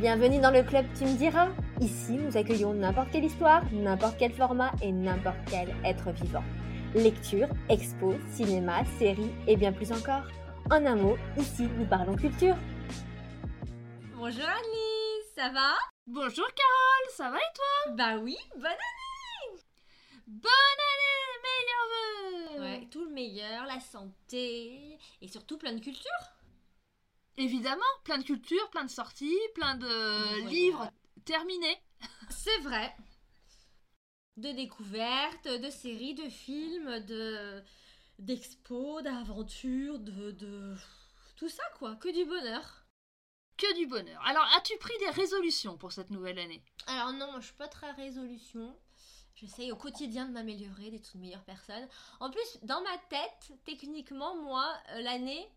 Bienvenue dans le club Tu me diras. Ici, nous accueillons n'importe quelle histoire, n'importe quel format et n'importe quel être vivant. Lecture, expo, cinéma, séries et bien plus encore. En un mot, ici, nous parlons culture. Bonjour Alice, ça va? Bonjour Carole, ça va et toi? Bah oui, bonne année Bonne année, meilleurs vœux Ouais, tout le meilleur, la santé et surtout plein de culture. Évidemment, plein de culture, plein de sorties, plein de Voilà. livres terminés. C'est vrai. De découvertes, de séries, de films, de d'expos, d'aventures, de, de tout ça quoi, que du bonheur. Que du bonheur. Alors, as-tu pris des résolutions pour cette nouvelle année? Alors non, moi je suis pas très résolution. J'essaye au quotidien de m'améliorer, d'être une meilleure personne. En plus, dans ma tête, techniquement, moi, euh, l'année,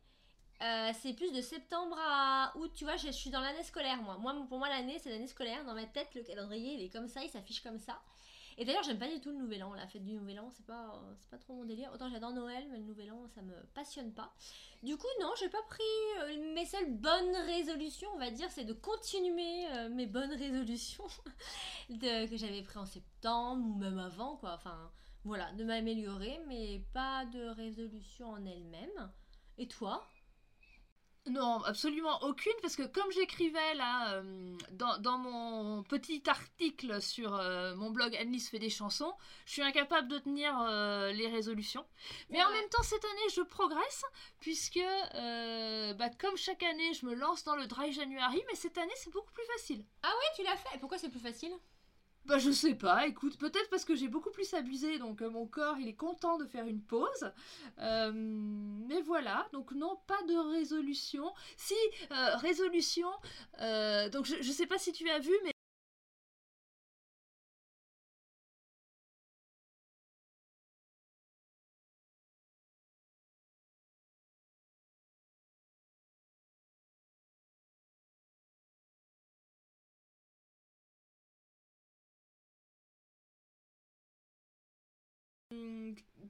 euh, c'est plus de septembre à août. Tu vois, je, suis dans l'année scolaire, moi. moi. Pour moi, l'année, c'est l'année scolaire. Dans ma tête, le calendrier, il est comme ça, il s'affiche comme ça. Et d'ailleurs, j'aime pas du tout le nouvel an. La fête du nouvel an, c'est pas, euh, pas trop mon délire. Autant j'adore Noël, mais le nouvel an, ça me passionne pas. Du coup, non, j'ai pas pris euh, mes seules bonnes résolutions, on va dire, c'est de continuer mes bonnes résolutions que j'avais pris en septembre ou même avant, quoi. Enfin, voilà, de m'améliorer, mais pas de résolution en elle-même. Et toi? Non, absolument aucune, parce que comme j'écrivais là euh, dans, dans mon petit article sur euh, mon blog Annelise fait des chansons, je suis incapable de tenir euh, les résolutions. Mais en même temps, cette année, je progresse, puisque bah, comme chaque année, je me lance dans le Dry January, mais cette année, c'est beaucoup plus facile. Oui, tu l'as fait. Et pourquoi c'est plus facile? Bah je sais pas, écoute, peut-être parce que j'ai beaucoup plus abusé, donc euh, mon corps il est content de faire une pause. Euh, mais voilà, donc non, pas de résolution. Si, euh, résolution, donc je, je sais pas si tu as vu, mais...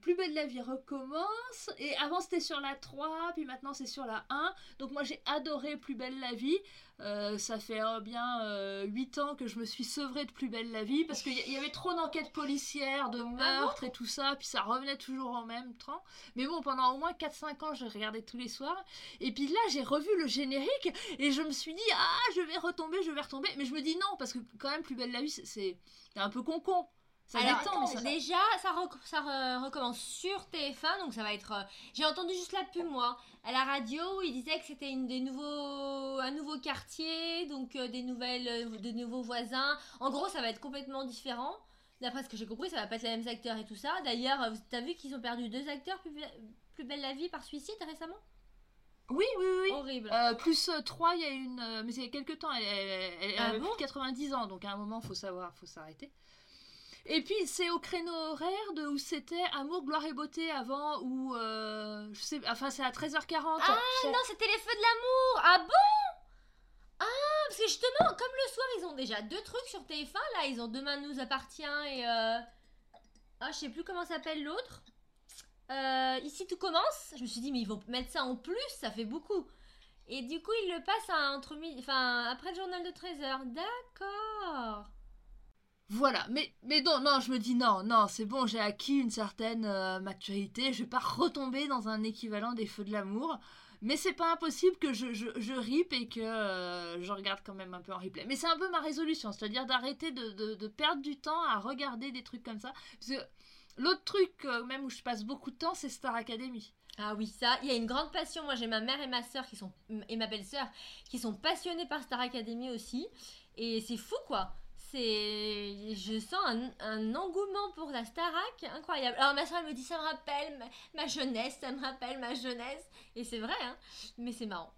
Plus belle la vie recommence. Et avant c'était sur la 3 puis maintenant c'est sur la 1 donc moi j'ai adoré Plus belle la vie. Euh, ça fait euh, bien euh, 8 ans que je me suis sevrée de Plus belle la vie parce qu'il y, y avait trop d'enquêtes policières de meurtres et tout ça puis ça revenait toujours en même temps. Mais bon pendant au moins 4-5 ans je regardais tous les soirs. Et puis là j'ai revu le générique et je me suis dit ah je vais retomber je vais retomber. Mais je me dis non parce que quand même Plus belle la vie c'est- un peu con con ça Alors, détend attends, mais ça- déjà, ça, ça re- recommence sur TF1, donc ça va être. euh, J'ai entendu juste la pub, moi, à la radio, où il disait que c'était une des nouveaux, un nouveau quartier, donc euh, des nouvelles, euh, de nouveaux voisins. En gros, ça va être complètement différent. D'après ce que j'ai compris, ça va pas être les mêmes acteurs et tout ça. D'ailleurs, euh, t'as vu qu'ils ont perdu deux acteurs plus, plus belle la vie par suicide récemment? Oui oui oui Horrible. Euh, plus 3, il y a une. euh, mais c'est il y a quelques temps, elle, elle- elle- elle Ah avait bon? plus de 90 ans, donc à un moment, faut savoir, faut s'arrêter. Et puis, c'est au créneau horaire de où c'était Amour, Gloire et Beauté avant, ou. euh, je sais. Enfin, c'est à 13h40. Ah, non, c'était les feux de l'amour Ah bon? Ah, parce que justement, comme le soir, ils ont déjà deux trucs sur TF1, là, ils ont Demain nous appartient et... Euh... Ah, je sais plus comment s'appelle l'autre. Euh, ici, tout commence. Je me suis dit, mais ils vont mettre ça en plus, ça fait beaucoup. Et du coup, ils le passent à entre. Enfin, après le journal de 13h. D'accord. Voilà, mais, mais non, non, je me dis non, non, c'est bon, j'ai acquis une certaine euh, maturité, je vais pas retomber dans un équivalent des Feux de l'amour. Mais c'est pas impossible que je, je, je rip et que euh, je regarde quand même un peu en replay. Mais c'est un peu ma résolution, c'est-à-dire d'arrêter de, de, de perdre du temps à regarder des trucs comme ça. Parce que l'autre truc, euh, même où je passe beaucoup de temps, c'est Star Academy. Ah oui, ça, il y a une grande passion. Moi, j'ai ma mère et ma soeur qui sont et ma belle-sœur qui sont passionnées par Star Academy aussi, et c'est fou quoi. C'est, je sens un, un engouement pour la Starac incroyable. Alors ma soeur elle me dit ça me rappelle ma, ma jeunesse, ça me rappelle ma jeunesse, et c'est vrai, hein. Mais c'est marrant.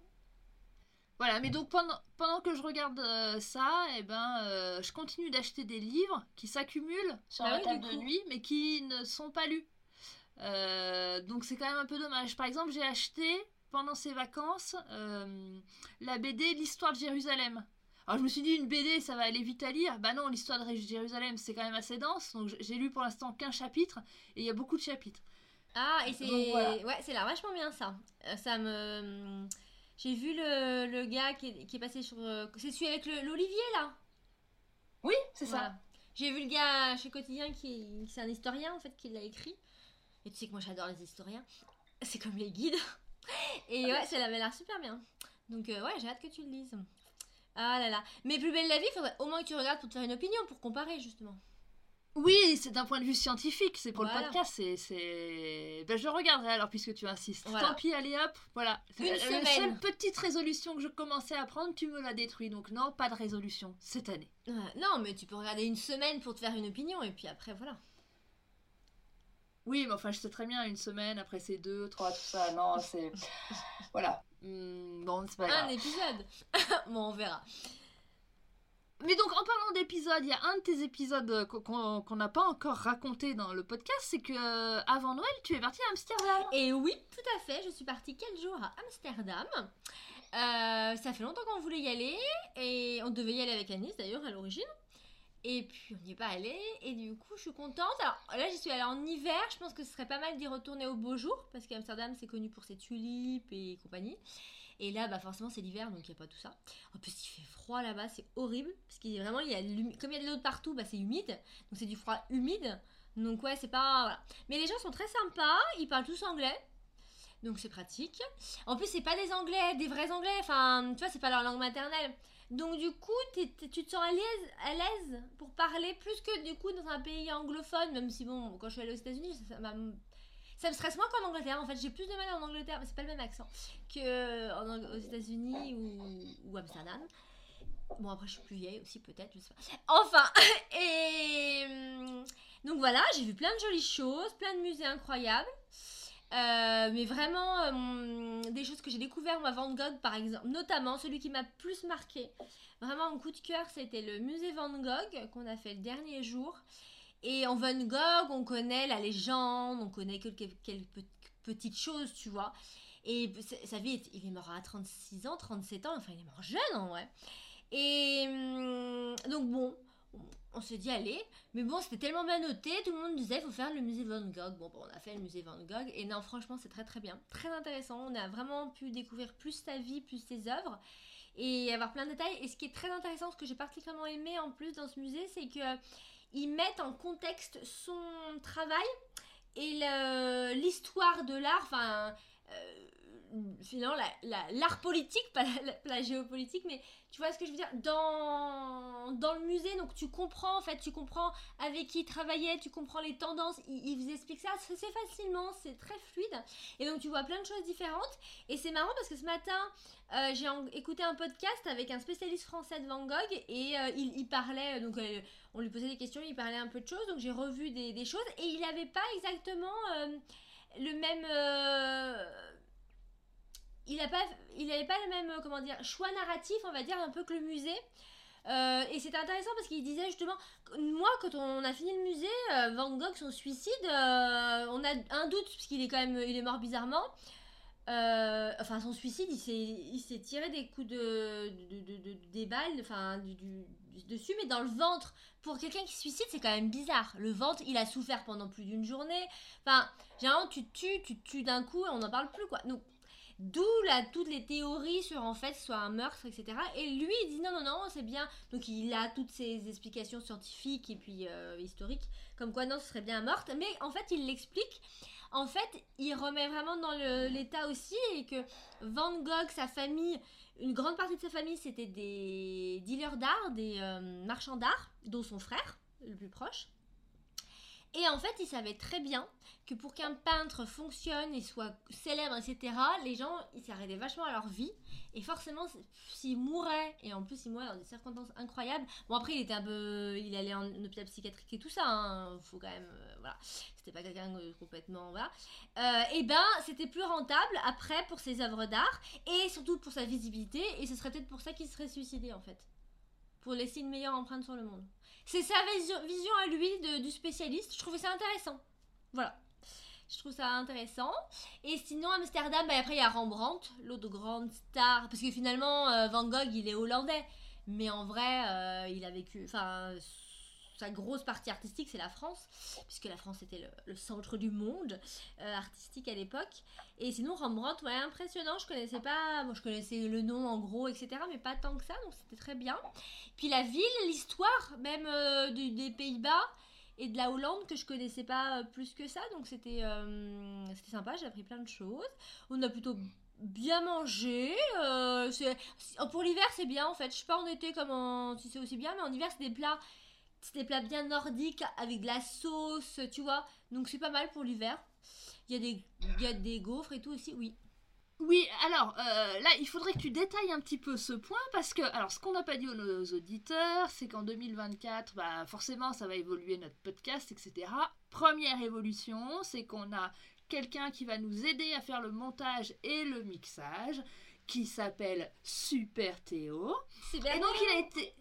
Voilà, mais donc pendant, pendant que je regarde euh, ça, eh ben, euh, je continue d'acheter des livres qui s'accumulent sur Bah la oui, table de nuit, mais qui ne sont pas lus. Euh, donc c'est quand même un peu dommage. Par exemple, j'ai acheté pendant ces vacances la BD L'histoire de Jérusalem. Alors je me suis dit une BD ça va aller vite à lire. Bah non, l'histoire de Jérusalem c'est quand même assez dense. Donc j'ai lu pour l'instant qu'un chapitre et il y a beaucoup de chapitres. Ah, et c'est, voilà. ouais, c'est là vachement bien ça. Euh, Ça me, J'ai vu le, le gars qui est, qui est passé sur. euh, c'est celui avec l'olivier là Oui, c'est ça. J'ai vu le gars chez Quotidien qui, c'est un historien en fait qui l'a écrit. Et tu sais que moi j'adore les historiens. C'est comme les guides. Et ouais, ça avait l'air super bien. Donc euh, ouais, j'ai hâte que tu le lises. Ah là là. Mais plus belle la vie, faudrait au moins que tu regardes pour te faire une opinion, pour comparer justement. Oui, c'est d'un point de vue scientifique, c'est pour Voilà. le podcast, c'est... c'est... Ben, je regarderai alors puisque tu insistes. Voilà. Tant pis, allez hop, voilà. Une la, la semaine. seule petite résolution que je commençais à prendre, tu me l'as détruit, donc non, pas de résolution cette année. Ouais, non, mais tu peux regarder une semaine pour te faire une opinion et puis après voilà. Oui, mais enfin, je sais très bien, une semaine, après c'est deux, trois, tout ça, non, c'est... voilà. Hmm, bon, c'est pas Un grave. épisode. bon, on verra. Mais donc, en parlant d'épisodes, il y a un de tes épisodes euh, qu'on qu'on n'a pas encore raconté dans le podcast, c'est que euh, avant Noël, tu es partie à Amsterdam. Et oui, tout à fait, je suis partie quelques jours à Amsterdam? Euh, ça fait longtemps qu'on voulait y aller et on devait y aller avec Anis d'ailleurs à l'origine. Et puis on n'y est pas allé et du coup je suis contente. Alors là j'y suis allée en hiver, je pense que ce serait pas mal d'y retourner au beau jour parce qu'Amsterdam c'est connu pour ses tulipes et compagnie. Et là bah forcément c'est l'hiver donc il n'y a pas tout ça. En plus il fait froid là-bas, c'est horrible parce qu'il y a vraiment il y a comme il y a de l'eau de partout, bah c'est humide. Donc c'est du froid humide. Donc ouais, c'est pas. Mais les gens sont très sympas, ils parlent tous anglais. Donc c'est pratique. En plus, c'est pas des anglais, des vrais anglais. Enfin, tu vois, c'est pas leur langue maternelle. Donc du coup, tu te sens à l'aise, pour parler plus que du coup dans un pays anglophone. Même si bon, quand je suis allée aux États-Unis, ça, ça ça me stresse moins qu'en Angleterre. En fait, j'ai plus de mal en Angleterre, mais c'est pas le même accent que aux États-Unis ou, ou Amsterdam. Bon, après, je suis plus vieille aussi, peut-être, je sais pas. Enfin, et hum, donc voilà, j'ai vu plein de jolies choses, plein de musées incroyables. Euh, mais vraiment, euh, des choses que j'ai découvert, moi, Van Gogh, par exemple, notamment celui qui m'a plus marqué. Vraiment, un coup de cœur, c'était le musée Van Gogh qu'on a fait le dernier jour. Et en Van Gogh, on connaît la légende, on connaît quelques, quelques pe- petites choses, tu vois. Et sa- vie, il est mort à 36 ans, 37 ans, enfin, il est mort jeune en vrai. Et hum, donc, bon, on- s'est dit, allez. Mais bon, c'était tellement bien noté, tout le monde disait, il faut faire le musée Van Gogh. Bon, on a fait le musée Van Gogh. Et non, franchement, c'est très très bien. Très intéressant. On a vraiment pu découvrir plus sa vie, plus ses œuvres. Et avoir plein de détails. Et ce qui est très intéressant, ce que j'ai particulièrement aimé en plus dans ce musée, c'est que ils mettent en contexte son travail et l'histoire de l'art. Enfin. euh, finalement la- la- l'art politique, pas la, géopolitique, mais tu vois ce que je veux dire. Dans, le musée, donc tu comprends en fait, tu comprends avec qui il travaillait, tu comprends les tendances, il, il vous explique ça assez facilement, c'est très fluide, et donc tu vois plein de choses différentes, et c'est marrant parce que ce matin, euh, j'ai écouté un podcast avec un spécialiste français de Van Gogh, et euh, il, parlait, donc euh, on lui posait des questions, il parlait un peu de choses, donc j'ai revu des, choses, et il n'avait pas exactement le même... il n'avait pas le même, euh, choix narratif, on va dire, un peu que le musée. Euh, et c'était intéressant parce qu'il disait justement, moi, quand on a fini le musée, euh, Van Gogh, son suicide, on a un doute parce qu'il est quand même, il est mort bizarrement. Enfin, son suicide, il s'est, tiré des coups de, de, de- de- des balles, enfin, dessus, mais dans le ventre. Pour quelqu'un qui se suicide, c'est quand même bizarre. Le ventre, il a souffert pendant plus d'une journée. Enfin, généralement, tu te tues, tu te tues d'un coup et on n'en parle plus, quoi. Donc, D'où toutes les théories sur en fait soit un meurtre, etc. Et lui, il dit non, non, non, c'est bien. Donc il a toutes ses explications scientifiques et puis euh, historiques, comme quoi non, ce serait bien un meurtre. Mais en fait, il l'explique. En fait, il remet vraiment dans l'état aussi et que Van Gogh, sa famille, une grande partie de sa famille, c'était des dealers d'art, des euh, marchands d'art, dont son frère, le plus proche. Et en fait, il savait très bien que pour qu'un peintre fonctionne et soit célèbre, etc., les gens, ils s'arrêtaient vachement à leur vie. Et forcément, c'est- s'il mourait, et en plus il mourait dans des circonstances incroyables, bon après il était un peu... Il allait en hôpital psychiatrique et tout ça, hein, faut quand même... euh, voilà, c'était pas quelqu'un de complètement... Voilà. Euh, et ben, c'était plus rentable après pour ses œuvres d'art, et surtout pour sa visibilité, et ce serait peut-être pour ça qu'il serait suicidé en fait. Pour laisser une meilleure empreinte sur le monde. C'est sa vision, à lui de- du spécialiste, je trouvais ça intéressant. Voilà. Je trouve ça intéressant. Et sinon, Amsterdam, bah, après, il y a Rembrandt, l'autre grande star. Parce que finalement, euh, Van Gogh, il est hollandais. Mais en vrai, euh, il a vécu. Enfin, sa grosse partie artistique, c'est la France, puisque la France était le, centre du monde euh, artistique à l'époque. Et sinon, Rembrandt, ouais, impressionnant. Je connaissais pas, moi je connaissais le nom en gros, etc., mais pas tant que ça, donc c'était très bien. Puis la ville, l'histoire, même euh, des Pays-Bas et de la Hollande que je connaissais pas euh, plus que ça, donc c'était c'était sympa. J'ai appris plein de choses. On a plutôt bien mangé. pour l'hiver, c'est bien en fait. Je sais pas en été comment si c'est aussi bien, mais en hiver, c'est des plats. C'est des plats bien nordiques avec de la sauce, tu vois. Donc c'est pas mal pour l'hiver. Il y, a des- il y a des gaufres et tout aussi, oui. Oui, alors euh, là, il faudrait que tu détailles un petit peu ce point parce que, alors, ce qu'on n'a pas dit aux, nos auditeurs, c'est qu'en 2024, bah, forcément, ça va évoluer notre podcast, etc. Première évolution, c'est qu'on a quelqu'un qui va nous aider à faire le montage et le mixage, qui s'appelle Super Théo. Et donc, il a été.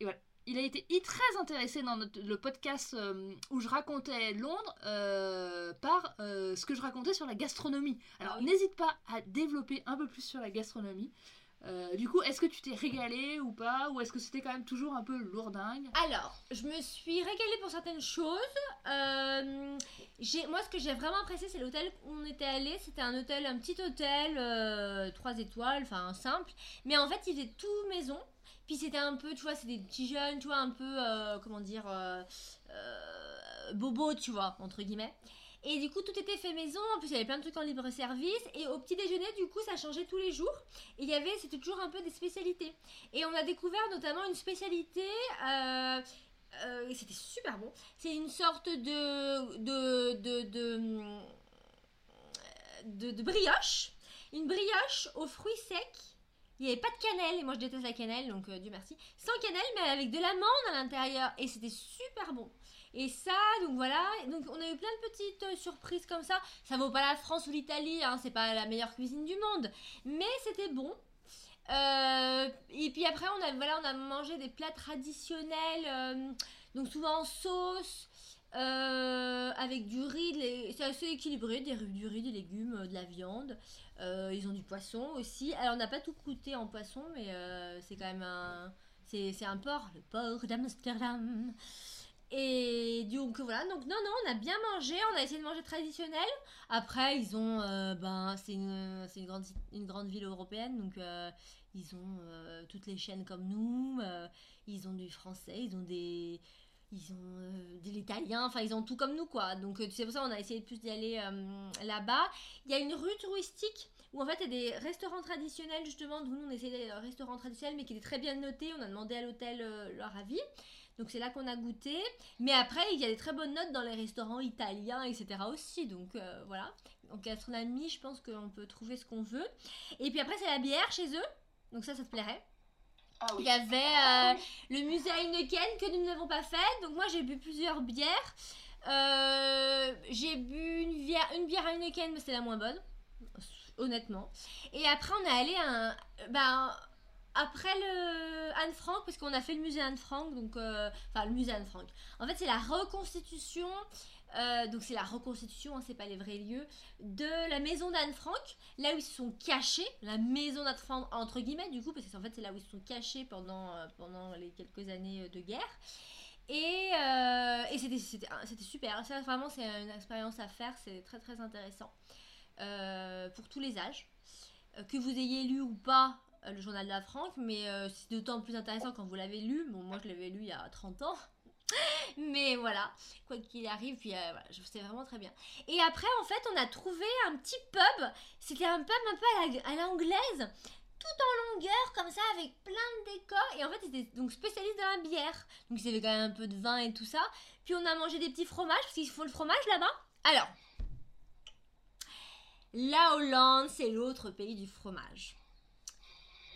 et voilà. Il a été très intéressé dans notre- le podcast euh, où je racontais Londres euh, par euh, ce que je racontais sur la gastronomie. Alors oui. n'hésite pas à développer un peu plus sur la gastronomie. Du coup, est-ce que tu t'es régalé ou pas Ou est-ce que c'était quand même toujours un peu lourdingue? Alors, je me suis régalée pour certaines choses. Moi, ce que j'ai vraiment apprécié, c'est l'hôtel où on était allé. C'était un hôtel, un petit hôtel, 3 étoiles, enfin simple. Mais en fait, il faisait tout maison. Puis c'était un peu, tu vois, c'est des petits jeunes, tu vois, un peu, euh, comment dire, euh, euh, bobo, tu vois, entre guillemets. Et du coup, tout était fait maison. En plus, il y avait plein de trucs en libre service. Et au petit déjeuner, du coup, ça changeait tous les jours. Et il y avait, c'était toujours un peu des spécialités. Et on a découvert notamment une spécialité. c'était super bon. C'est une sorte de, de, de, de brioche. Une brioche aux fruits secs. Il n'y avait pas de cannelle, et moi je déteste la cannelle, donc euh, Dieu merci. Sans cannelle, mais avec de l'amande à l'intérieur, et c'était super bon. Et ça, donc voilà, donc on a eu plein de petites euh, surprises comme ça. Ça vaut pas la France ou l'Italie, hein, c'est pas la meilleure cuisine du monde, mais c'était bon. Euh, et puis après, on a, voilà, on a mangé des plats traditionnels, euh, donc souvent en sauce, avec du riz, c'est assez équilibré, des, du riz, des légumes, de la viande. Euh, ils ont du poisson aussi. Alors, on n'a pas tout goûté en poisson, mais euh, c'est quand même un. C'est un port, le port d'Amsterdam. Et donc voilà, donc non, non, on a bien mangé, on a essayé de manger traditionnel. Après, ils ont, euh, ben, c'est une, une, grande, une grande ville européenne, donc ils ont toutes les chaînes comme nous, ils ont du français, ils ont des, ils ont euh, de l'italien, enfin ils ont tout comme nous quoi. Donc euh, c'est pour ça qu'on a essayé de plus d'y aller euh, là-bas. Il y a une rue touristique où en fait il y a des restaurants traditionnels justement, nous on essayait d'aller dans un restaurant traditionnel mais qui était très bien noté. On a demandé à l'hôtel euh, leur avis. Donc c'est là qu'on a goûté. Mais après, il y a des très bonnes notes dans les restaurants italiens, etc. aussi. Donc voilà. En gastronomie, je pense qu'on peut trouver ce qu'on veut. Et puis après, c'est la bière chez eux. Donc ça, ça te plairait? Ah Il y avait euh, le musée Heineken que nous n'avons pas fait. Donc moi, j'ai bu plusieurs bières. Euh, j'ai bu une bière, une bière Heineken, mais c'est la moins bonne. Honnêtement. Et après, on est allé à un... Ben, après le Anne Frank, parce qu'on a fait le musée Anne Frank, donc euh, enfin le musée Anne Frank. En fait, c'est la reconstitution, euh, donc c'est la reconstitution, hein, c'est pas les vrais lieux, de la maison d'Anne Frank, là où ils se sont cachés, la maison d'Anne Frank entre guillemets du coup, parce que en fait c'est là où ils se sont cachés pendant euh, pendant les quelques années euh, de guerre. Et, euh, et c'était, super. Vraiment, c'est une expérience à faire. C'est très, très intéressant. Pour tous les âges. Que vous ayez lu ou pas le journal de la Franque, mais c'est d'autant plus intéressant quand vous l'avez lu. Bon, moi, je l'avais lu il y a 30 ans. Mais voilà, quoi qu'il arrive, puis euh, je- c'était vraiment très bien. Et après, en fait, on a trouvé un petit pub. C'était un pub un peu à la- à l'anglaise tout en longueur comme ça avec plein de décors. Et en fait c'était donc spécialiste dans la bière. Donc ils quand même un peu de vin et tout ça. Puis on a mangé des petits fromages parce qu'ils font le fromage là-bas. Alors la Hollande c'est l'autre pays du fromage.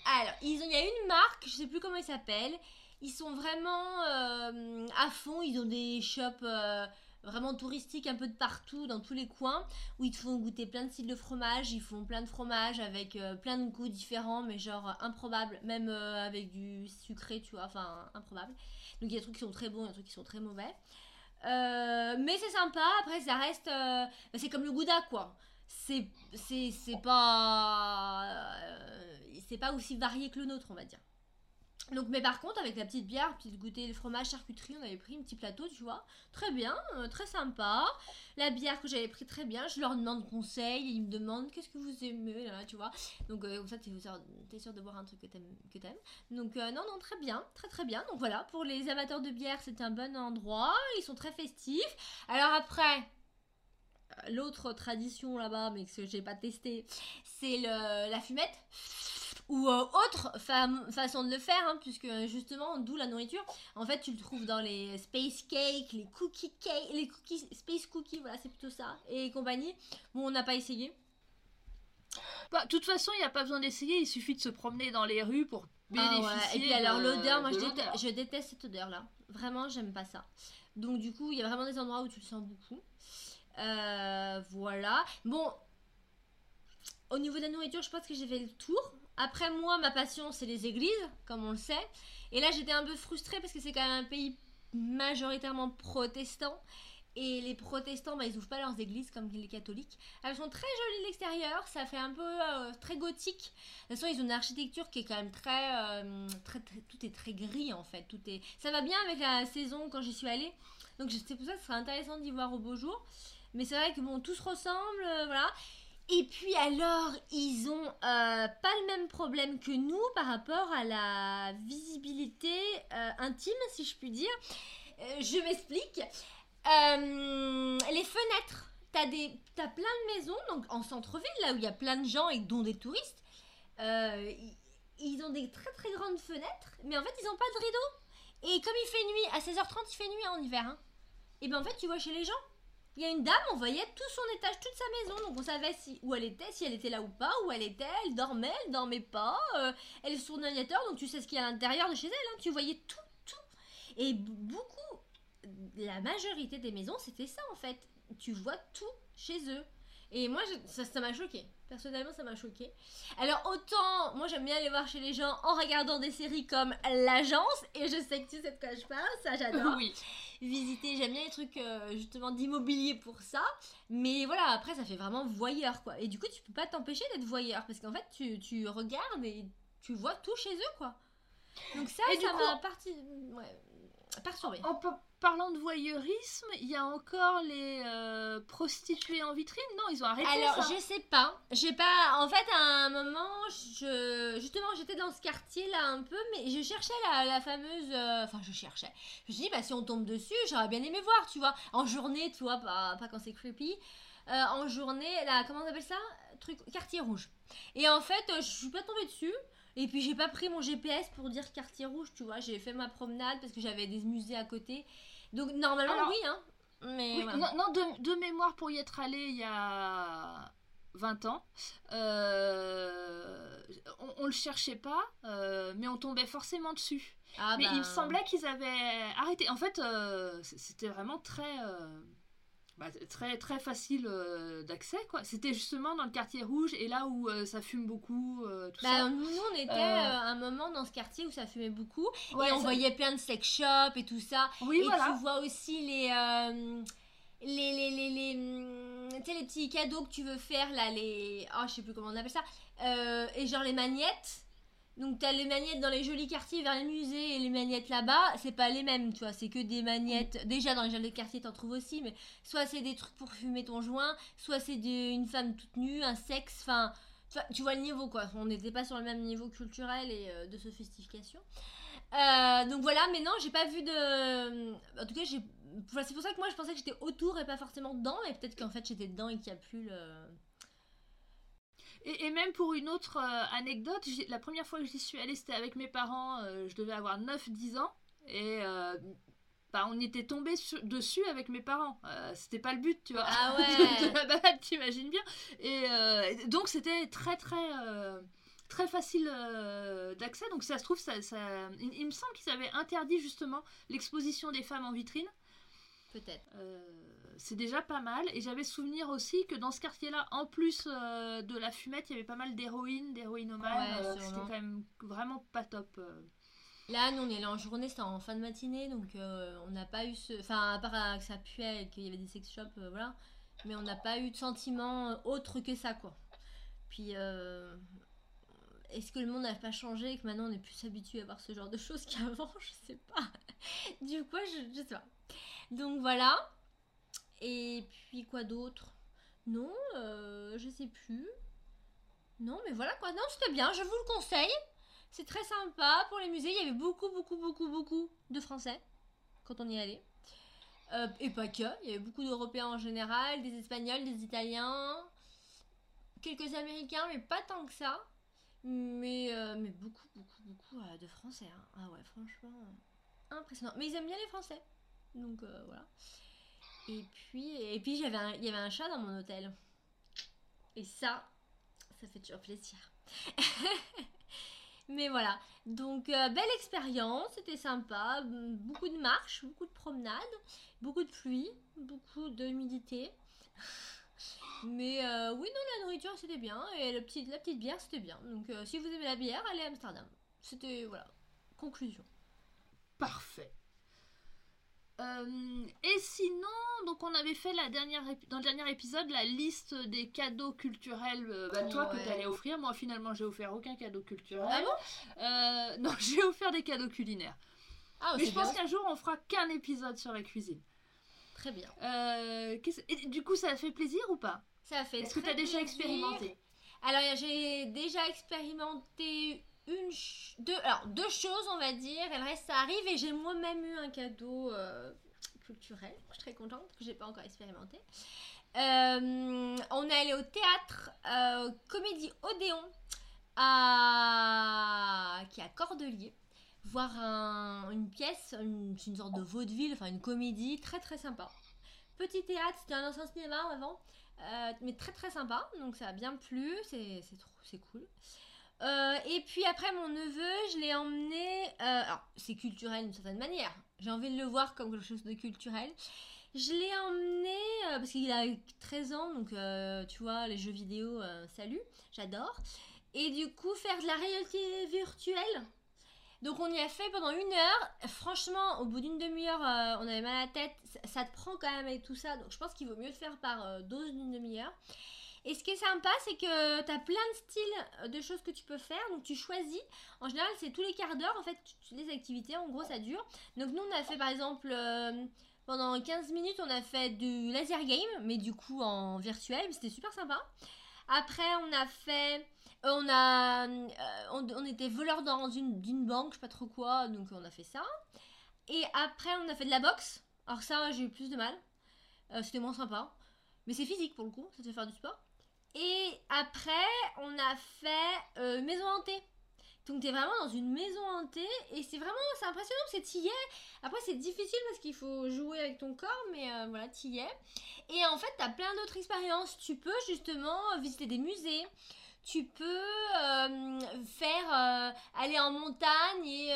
Alors ils il y a une marque je sais plus comment elle s'appelle ils sont vraiment euh, à fond ils ont des shops euh, vraiment touristiques un peu de partout dans tous les coins où ils te font goûter plein de styles de fromage, ils font plein de fromages avec euh, plein de goûts différents, mais genre improbables, même avec du sucré, tu vois, enfin improbable. Donc il y a des trucs qui sont très bons, il y a des trucs qui sont très mauvais. Mais c'est sympa, après ça reste. bah, c'est comme le gouda quoi. C'est, c'est, pas. c'est pas aussi varié que le nôtre, on va dire. Donc, mais par contre, avec la petite bière, petite goûter le fromage, charcuterie, on avait pris un petit plateau, tu vois. Très bien, euh, très sympa. La bière que j'avais pris très bien, je leur demande conseil, ils me demandent qu'est-ce que vous aimez, là, tu vois. Donc, euh, comme ça, t'es sûr, t'es sûr de boire un truc que t'aimes. Donc, euh, non, non, très bien, très très bien. Donc voilà, pour les amateurs de bière, c'est un bon endroit. Ils sont très festifs. Alors après, l'autre tradition là-bas, mais que j'ai pas testé, c'est la fumette ou euh, autre fa- façon de le faire, hein, puisque justement, d'où la nourriture. En fait, tu le trouves dans les space cakes, les cookie cakes, les cookies, space cookies, voilà, c'est plutôt ça, et compagnie. Bon, on n'a pas essayé. Bah, de toute façon, il n'y a pas besoin d'essayer, il suffit de se promener dans les rues pour Ah bénéficier. ouais, Et puis alors de- l'odeur, moi déteste, je déteste cette odeur-là. Vraiment, j'aime pas ça. Donc du coup, il y a vraiment des endroits où tu le sens beaucoup. Euh, voilà. Bon, au niveau de la nourriture, je pense que j'ai fait le tour. Après moi, ma passion, c'est les églises, comme on le sait. Et là, j'étais un peu frustrée parce que c'est quand même un pays majoritairement protestant. Et les protestants, bah, ils ouvrent pas leurs églises comme les catholiques. Elles sont très jolies de l'extérieur, ça fait un peu euh, très gothique. De toute façon, ils ont une architecture qui est quand même très, euh, très, très- Tout est très gris en fait. Tout est... Ça va bien avec la saison quand j'y suis allée. Donc c'est pour ça que ce serait intéressant d'y voir au beau jour. Mais c'est vrai que bon, tout se ressemble, euh, voilà. Et puis alors, ils ont euh, pas le même problème que nous par rapport à la visibilité euh, intime, si je puis dire. Euh, je m'explique. Les fenêtres, t'as des, t'as plein de maisons, donc en centre-ville, là où il y a plein de gens et dont des touristes. ils- ont des très très grandes fenêtres, mais en fait ils ont pas de rideau. Et comme il fait nuit, à 16h30 il fait nuit en hiver, hein. et ben en fait tu vois chez les gens, il y a une dame, on voyait tout son étage, toute sa maison, donc on savait si, où elle était, si elle était là ou pas, où elle était, elle dormait, elle dormait pas, euh, elle est sur l'ordinateur, donc tu sais ce qu'il y a à l'intérieur de chez elle, hein, tu voyais tout, tout. Et beaucoup, la majorité des maisons, c'était ça en fait, tu vois tout chez eux. Et moi, je- ça ça m'a choqué. Personnellement, ça m'a choqué. Alors, autant, moi j'aime bien aller voir chez les gens en regardant des séries comme L'Agence, et je sais que tu sais de quoi je parle, ça j'adore Oui. visiter. J'aime bien les trucs euh, justement d'immobilier pour ça. Mais voilà, après, ça fait vraiment voyeur quoi. Et du coup, tu peux pas t'empêcher d'être voyeur parce qu'en fait, tu, tu regardes et tu vois tout chez eux quoi. Donc ça, Et ça m'a parti... ouais, perturbé. En pa- parlant de voyeurisme, il y a encore les euh, prostituées en vitrine? Non, ils ont arrêté Alors, ça. je sais pas. J'ai pas. En fait, à un moment, je... justement, j'étais dans ce quartier-là un peu, mais je cherchais la, la fameuse. euh, Enfin, je cherchais. Je me suis dit, bah, si on tombe dessus, j'aurais bien aimé voir, tu vois. En journée, tu vois, pas, pas quand c'est creepy. Euh, en journée, là, comment on appelle ça? Truc. Quartier rouge. Et en fait, je suis pas tombée dessus. Et puis, j'ai pas pris mon GPS pour dire quartier rouge, tu vois. J'ai fait ma promenade parce que j'avais des musées à côté. Donc, normalement, Alors- oui, hein. Mais. Oui, voilà. non, non, de, de mémoire pour y être allé il y a 20 ans, euh, on, on le cherchait pas, euh, mais on tombait forcément dessus. Ah, mais bah, il me semblait qu'ils avaient arrêté. En fait, euh, c'était vraiment très, bah, très, très facile euh, d'accès. quoi. C'était justement dans le quartier rouge et là où euh, ça fume beaucoup, euh, tout Bah, ça. nous, on était euh, un moment dans ce quartier où ça fumait beaucoup. Ouais, et on ça- voyait plein de sex shops et tout ça. Oui, et voilà. tu vois aussi les. les, les, les, les, hum, sais, les petits cadeaux que tu veux faire là, les. Oh, je sais plus comment on appelle ça. Euh, et genre les magnettes. Donc t'as les magnettes dans les jolis quartiers vers les musées et les magnettes là-bas, c'est pas les mêmes, tu vois, c'est que des magnettes. Déjà dans les jolis quartiers t'en trouves aussi, mais soit c'est des trucs pour fumer ton joint, soit c'est une femme toute nue, un sexe, enfin, tu vois, tu vois le niveau quoi. On n'était pas sur le même niveau culturel et euh, de sophistication. Euh, donc voilà, mais non, j'ai pas vu de. En tout cas, j'ai. voilà, c'est pour ça que moi je pensais que j'étais autour et pas forcément dedans, mais peut-être qu'en fait j'étais dedans et qu'il n'y a plus le. Et, et même pour une autre euh, anecdote, la première fois que j'y suis allée, c'était avec mes parents, euh, je devais avoir 9-10 ans, et euh, bah, on était tombé dessus avec mes parents. Euh, c'était pas le but, tu vois. Ah ouais. de la balade, t'imagines bien. Et euh, donc c'était très très euh, très facile d'accès. Donc ça se trouve, ça, ça- il, il me semble qu'ils avaient interdit justement l'exposition des femmes en vitrine. Peut-être. C'est déjà pas mal. Et j'avais souvenir aussi que dans ce quartier-là, en plus euh, de la fumette, il y avait pas mal d'héroïnes, d'héroïnomanes. Ouais, euh, C'était quand même vraiment pas top. euh. Là, nous on est là en journée, c'était en fin de matinée, donc euh, on n'a pas eu ce. Enfin, à part que ça puait et qu'il y avait des sex shops, euh, voilà. Mais on n'a pas eu de sentiment autre que ça, quoi. Puis. euh, est-ce que le monde n'a pas changé et que maintenant on est plus habitué à voir ce genre de choses qu'avant? Je sais pas. Du coup, je, je sais pas. Donc voilà. Et puis quoi d'autre? Non, euh, je sais plus. Non, mais voilà quoi. Non, c'était bien, je vous le conseille. C'est très sympa pour les musées. Il y avait beaucoup, beaucoup, beaucoup, beaucoup de Français quand on y allait. Euh, et pas que. Il y avait beaucoup d'Européens en général, des Espagnols, des Italiens, quelques Américains, mais pas tant que ça. Mais, euh, mais beaucoup, beaucoup, beaucoup euh, de Français. hein. Ah ouais, franchement, impressionnant. Mais ils aiment bien les Français. Donc voilà. Et puis, et puis il y avait un chat dans mon hôtel. Et ça, ça fait toujours plaisir. Mais voilà, donc euh, belle expérience, c'était sympa, beaucoup de marches, beaucoup de promenades, beaucoup de pluie, beaucoup d'humidité. Mais euh, oui, non, la nourriture c'était bien et le petit, la petite bière c'était bien. Donc euh, si vous aimez la bière, allez à Amsterdam. C'était, voilà, conclusion. Parfait. Euh, et sinon, donc on avait fait la dernière dans le dernier épisode la liste des cadeaux culturels euh, bah, toi que Ouais. tu allais offrir. Moi finalement j'ai offert aucun cadeau culturel. Ah bon? Euh, Non, j'ai offert des cadeaux culinaires. Ah, Mais je pense qu'un jour on fera qu'un épisode sur la cuisine. Très bien. Euh, et du coup ça a fait plaisir ou pas? Ça a fait Est-ce que tu très as déjà plaisir. expérimenté? Alors, j'ai déjà expérimenté une, deux, alors, deux choses, on va dire, et le reste, ça arrive, et j'ai moi-même eu un cadeau euh, culturel. Je suis très contente que j'ai pas encore expérimenté. Euh, on est allé au théâtre euh, Comédie Odéon, à... qui est à Cordelier, voir un- une pièce, une, une sorte de vaudeville, enfin une comédie très très sympa. Petit théâtre, c'était un ancien cinéma avant, mais très très sympa, donc ça a bien plu, c'est cool. Euh, et puis après mon neveu, je l'ai emmené, euh, alors c'est culturel d'une certaine manière, j'ai envie de le voir comme quelque chose de culturel. Je l'ai emmené euh, parce qu'il a 13 ans, donc tu vois, les jeux vidéo, salut, j'adore. Et du coup, faire de la réalité virtuelle. Donc on y a fait pendant une heure. Franchement, au bout d'une demi-heure, on avait mal à la tête. Ça, ça te prend quand même avec tout ça. Donc je pense qu'il vaut mieux le faire par dose d'une demi-heure. Et ce qui est sympa, c'est que tu as plein de styles euh, de choses que tu peux faire. Donc tu choisis. En général, c'est tous les quarts d'heure. En fait, les activités, en gros, ça dure. Donc nous, on a fait par exemple... euh, pendant 15 minutes, on a fait du laser game, mais du coup en virtuel, c'était super sympa. Après, on a fait. euh, On a. on, était voleur dans une, d'une banque, je sais pas trop quoi, donc on a fait ça. Et après, on a fait de la boxe. Alors, ça, j'ai eu plus de mal. C'était moins sympa. Mais c'est physique pour le coup, ça te fait faire du sport. Et après, on a fait euh, maison hantée. Donc t'es vraiment dans une maison hantée et c'est vraiment c'est impressionnant parce que t'y es. Après c'est difficile parce qu'il faut jouer avec ton corps mais euh, voilà t'y es. Et en fait t'as plein d'autres expériences. Tu peux justement visiter des musées. Tu peux euh, faire euh, aller en montagne et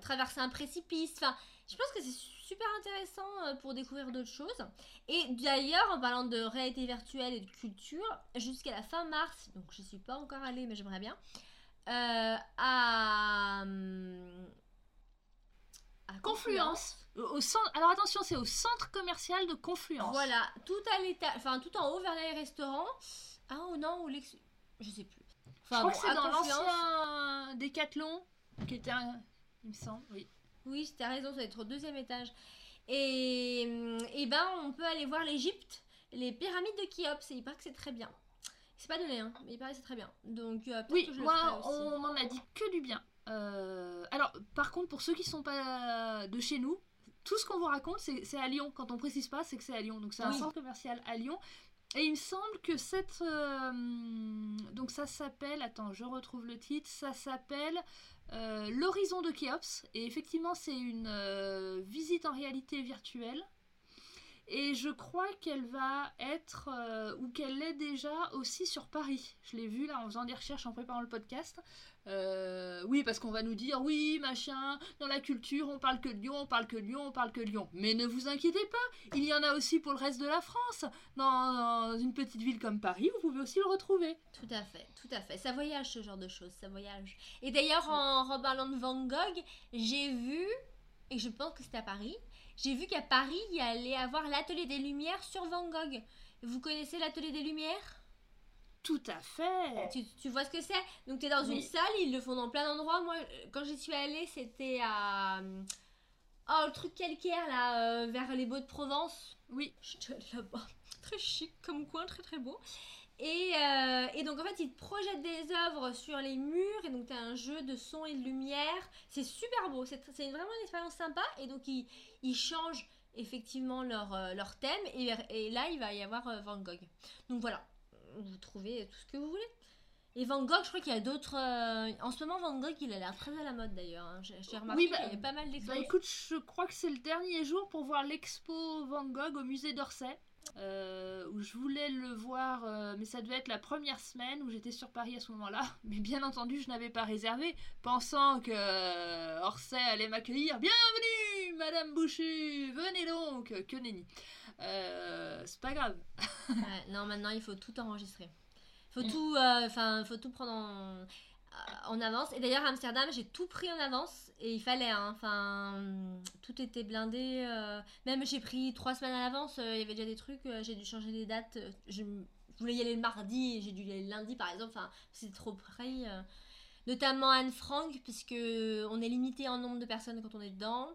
traverser un précipice. Enfin, je pense que c'est super intéressant euh, pour découvrir d'autres choses. Et d'ailleurs, en parlant de réalité virtuelle et de culture, jusqu'à la fin mars, donc je suis pas encore allée, mais j'aimerais bien, euh, à, hum, à Confluence. Au centre... Alors attention, c'est au centre commercial de Confluence. Voilà, tout à l'état, enfin tout en haut vers les restaurants. Ah ou non, ou l'ex... Je sais plus. Je Enfin, crois bon, que c'est dans l'ancien Décathlon, qui était un... Il me semble, oui. Oui, t'as raison, ça va être au deuxième étage. Et, et ben, on peut aller voir l'Égypte, les pyramides de Khéops, et il paraît que c'est très bien. C'est pas donné, hein, mais il paraît que c'est très bien. Donc, euh, Oui, que je le moi, on m'en a dit que du bien. Euh, Alors, par contre, pour ceux qui sont pas de chez nous, tout ce qu'on vous raconte, c'est c'est à Lyon. Quand on précise pas, c'est que c'est à Lyon. Donc, c'est un Oui. centre commercial à Lyon. Et il me semble que cette. euh, donc, ça s'appelle. Attends, je retrouve le titre. Ça s'appelle euh, L'horizon de Khéops. Et effectivement, c'est une euh, visite en réalité virtuelle. Et je crois qu'elle va être, ou qu'elle l'est déjà aussi sur Paris. Je l'ai vu là en faisant des recherches en préparant le podcast. Euh, oui, parce qu'on va nous dire, oui, machin, dans la culture, on parle que de Lyon, on parle que de Lyon, on parle que de Lyon. Mais ne vous inquiétez pas, il y en a aussi pour le reste de la France. Dans, une petite ville comme Paris, vous pouvez aussi le retrouver. Tout à fait, tout à fait. Ça voyage ce genre de choses, ça voyage. Et d'ailleurs, en reparlant de Van Gogh, j'ai vu, et je pense que c'était à Paris, j'ai vu qu'à Paris, il y allait avoir l'atelier des Lumières sur Van Gogh. Vous connaissez l'atelier des Lumières? Tout à fait. Tu, tu vois ce que c'est? Donc tu es dans une salle, ils le font dans plein d'endroits. Moi, euh, quand j'y suis allée, c'était à... euh, Oh, le truc calcaire, là, euh, vers les Beaux de Provence. Oui. J'étais allée là-bas. Très chic comme coin, très très beau. Et, euh, et donc en fait, ils te projettent des œuvres sur les murs et donc tu as un jeu de son et de lumière. C'est super beau, c'est vraiment une expérience sympa et donc ils, ils changent effectivement leur, euh, leur thème et, et là il va y avoir euh, Van Gogh. Donc voilà, vous trouvez tout ce que vous voulez. Et Van Gogh, je crois qu'il y a d'autres... euh, en ce moment, Van Gogh, il a l'air très à la mode d'ailleurs. hein. J'ai remarqué Oui, bah, qu'il y avait pas mal Bah d'expos. écoute, je crois que c'est le dernier jour pour voir l'expo Van Gogh au musée d'Orsay. euh, où je voulais le voir, euh, mais ça devait être la première semaine où j'étais sur Paris à ce moment-là. Mais bien entendu, je n'avais pas réservé, pensant que Orsay allait m'accueillir. Bienvenue, Madame Bouchu, venez donc, que nenni. Euh, c'est pas grave. Ouais, non, maintenant il faut tout enregistrer. Faut Mm. tout, euh, faut tout prendre en, euh, en avance. Et d'ailleurs, à Amsterdam, j'ai tout pris en avance et il fallait. hein. Enfin, tout était blindé. euh, même j'ai pris trois semaines à l'avance. Il y avait déjà des trucs. j'ai dû changer les dates. Je, je voulais y aller le mardi et j'ai dû y aller le lundi, par exemple. Enfin, c'est trop euh. Notamment Anne Frank, puisque on est limité en nombre de personnes quand on est dedans.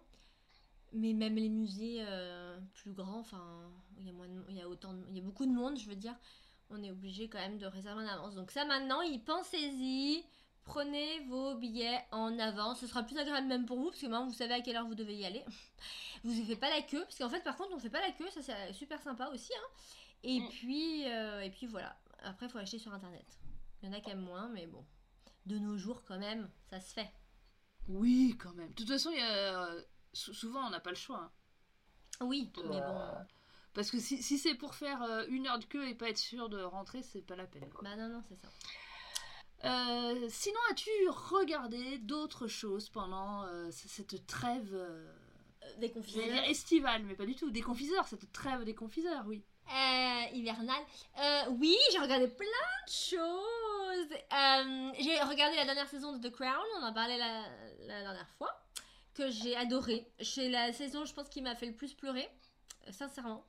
Mais même les musées euh, plus grands, enfin, il y a moins de- il y a autant, de- il y a beaucoup de monde, je veux dire, on est obligé quand même de réserver en avance. Donc ça, maintenant, y pensez-y, prenez vos billets en avance. Ce sera plus agréable même pour vous, parce que maintenant vous savez à quelle heure vous devez y aller. Vous ne faites pas la queue, parce qu'en fait, par contre, on fait pas la queue, ça c'est super sympa aussi. hein. Et Mm. puis, euh, et puis voilà. Après, il faut acheter sur internet. Il y en a qui aiment moins, mais bon, de nos jours quand même, ça se fait. Oui, quand même. De toute façon, il y a, euh, souvent on n'a pas le choix. hein. Oui, mais bon. Parce que si, si c'est pour faire euh, une heure de queue et pas être sûr de rentrer, c'est pas la peine. quoi. Bah non, non, c'est ça. Euh, sinon, as-tu regardé d'autres choses pendant euh, cette trêve euh, Des confiseurs. estivale, mais pas du tout. Des confiseurs, cette trêve des confiseurs, oui. Euh, hivernale. Euh, oui, j'ai regardé plein de choses. Euh, j'ai regardé la dernière saison de The Crown, on en parlait la, la dernière fois, j'ai adoré. C'est la saison, je pense, qui m'a fait le plus pleurer, euh, sincèrement.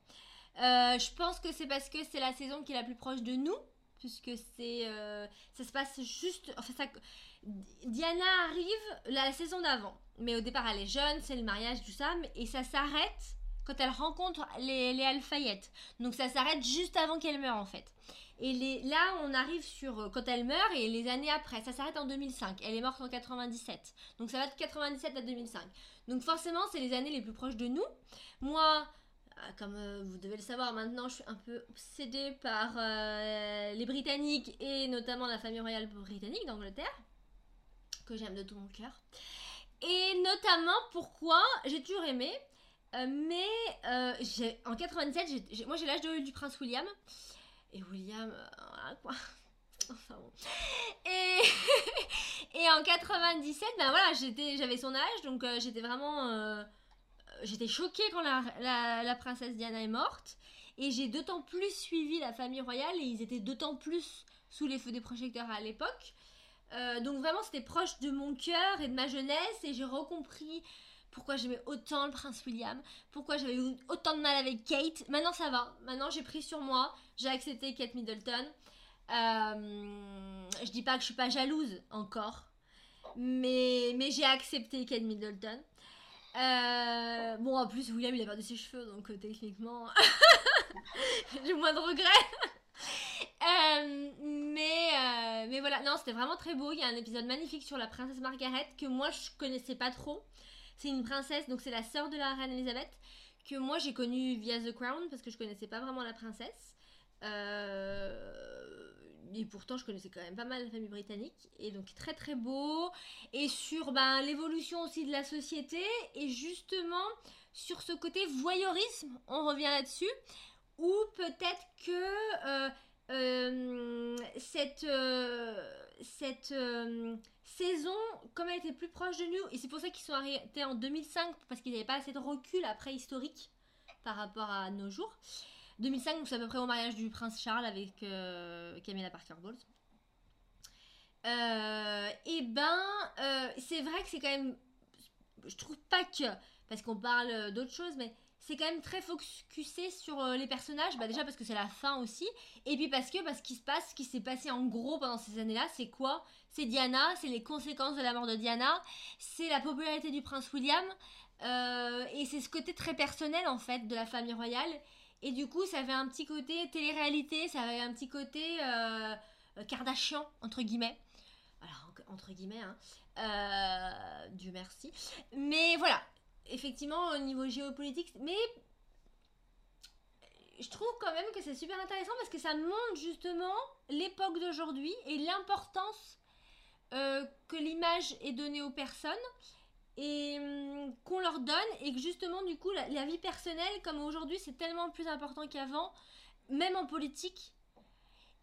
Euh, je pense que c'est parce que c'est la saison qui est la plus proche de nous, puisque c'est, euh, ça se passe juste. Enfin, Diana arrive la saison d'avant, mais au départ elle est jeune, c'est le mariage, tout ça, et ça s'arrête quand elle rencontre les, les. Donc ça s'arrête juste avant qu'elle meure en fait. Et les, là, on arrive sur euh, quand elle meurt et les années après. Ça s'arrête en 2005. Elle est morte en 97. Donc ça va de 97 à 2005. Donc forcément, c'est les années les plus proches de nous. Moi, euh, comme euh, vous devez le savoir maintenant, je suis un peu obsédée par les Britanniques et notamment la famille royale britannique d'Angleterre, que j'aime de tout mon cœur. Et notamment pourquoi j'ai toujours aimé, euh, mais euh, en 97, j'ai- j'ai- moi j'ai l'âge de- du prince William. Et William, euh, quoi? Enfin bon. Et, en 97, ben voilà, j'avais son âge, donc j'étais vraiment. j'étais choquée quand la, la- princesse Diana est morte. Et j'ai d'autant plus suivi la famille royale et ils étaient d'autant plus sous les feux des projecteurs à l'époque. Donc vraiment, c'était proche de mon cœur et de ma jeunesse et j'ai recompris pourquoi j'aimais autant le prince William, pourquoi j'avais eu autant de mal avec Kate? Maintenant, ça va. Maintenant, j'ai pris sur moi. J'ai accepté Kate Middleton. Euh, je dis pas que je suis pas jalouse encore, mais, mais j'ai accepté Kate Middleton. Euh, bon, en plus, William il a perdu ses cheveux, donc euh, techniquement, j'ai moins de regrets. Euh, mais, mais voilà, non, c'était vraiment très beau. Il y a un épisode magnifique sur la princesse Margaret que moi je connaissais pas trop. C'est une princesse, donc c'est la sœur de la reine Elisabeth, que moi j'ai connue via The Crown parce que je connaissais pas vraiment la princesse. Euh, et pourtant, je connaissais quand même pas mal la famille britannique. Et donc, très très beau. Et sur ben, l'évolution aussi de la société. Et justement, sur ce côté voyeurisme, on revient là-dessus. Ou peut-être que euh, euh, cette, cette saison, comme elle était plus proche de nous, et c'est pour ça qu'ils sont arrêtés en 2005, parce qu'ils n'avaient pas assez de recul après historique par rapport à nos jours. 2005, donc c'est à peu près au mariage du prince Charles avec euh, Camilla Parker Bowles. Euh, et ben, euh, c'est vrai que c'est quand même. Je trouve pas que. Parce qu'on parle d'autre chose, mais c'est quand même très focusé sur euh, les personnages, bah déjà parce que c'est la fin aussi, et puis parce que parce qu'il se passe, ce qui s'est passé en gros pendant ces années-là, c'est quoi? C'est Diana, c'est les conséquences de la mort de Diana, c'est la popularité du prince William, euh, et c'est ce côté très personnel en fait de la famille royale, et du coup ça avait un petit côté télé-réalité, ça avait un petit côté euh, Kardashian entre guillemets, alors entre guillemets, hein. Dieu merci, mais voilà, effectivement au niveau géopolitique, mais je trouve quand même que c'est super intéressant parce que ça montre justement l'époque d'aujourd'hui et l'importance euh, que l'image est donnée aux personnes et hum, qu'on leur donne et que justement du coup la, vie personnelle comme aujourd'hui c'est tellement plus important qu'avant même en politique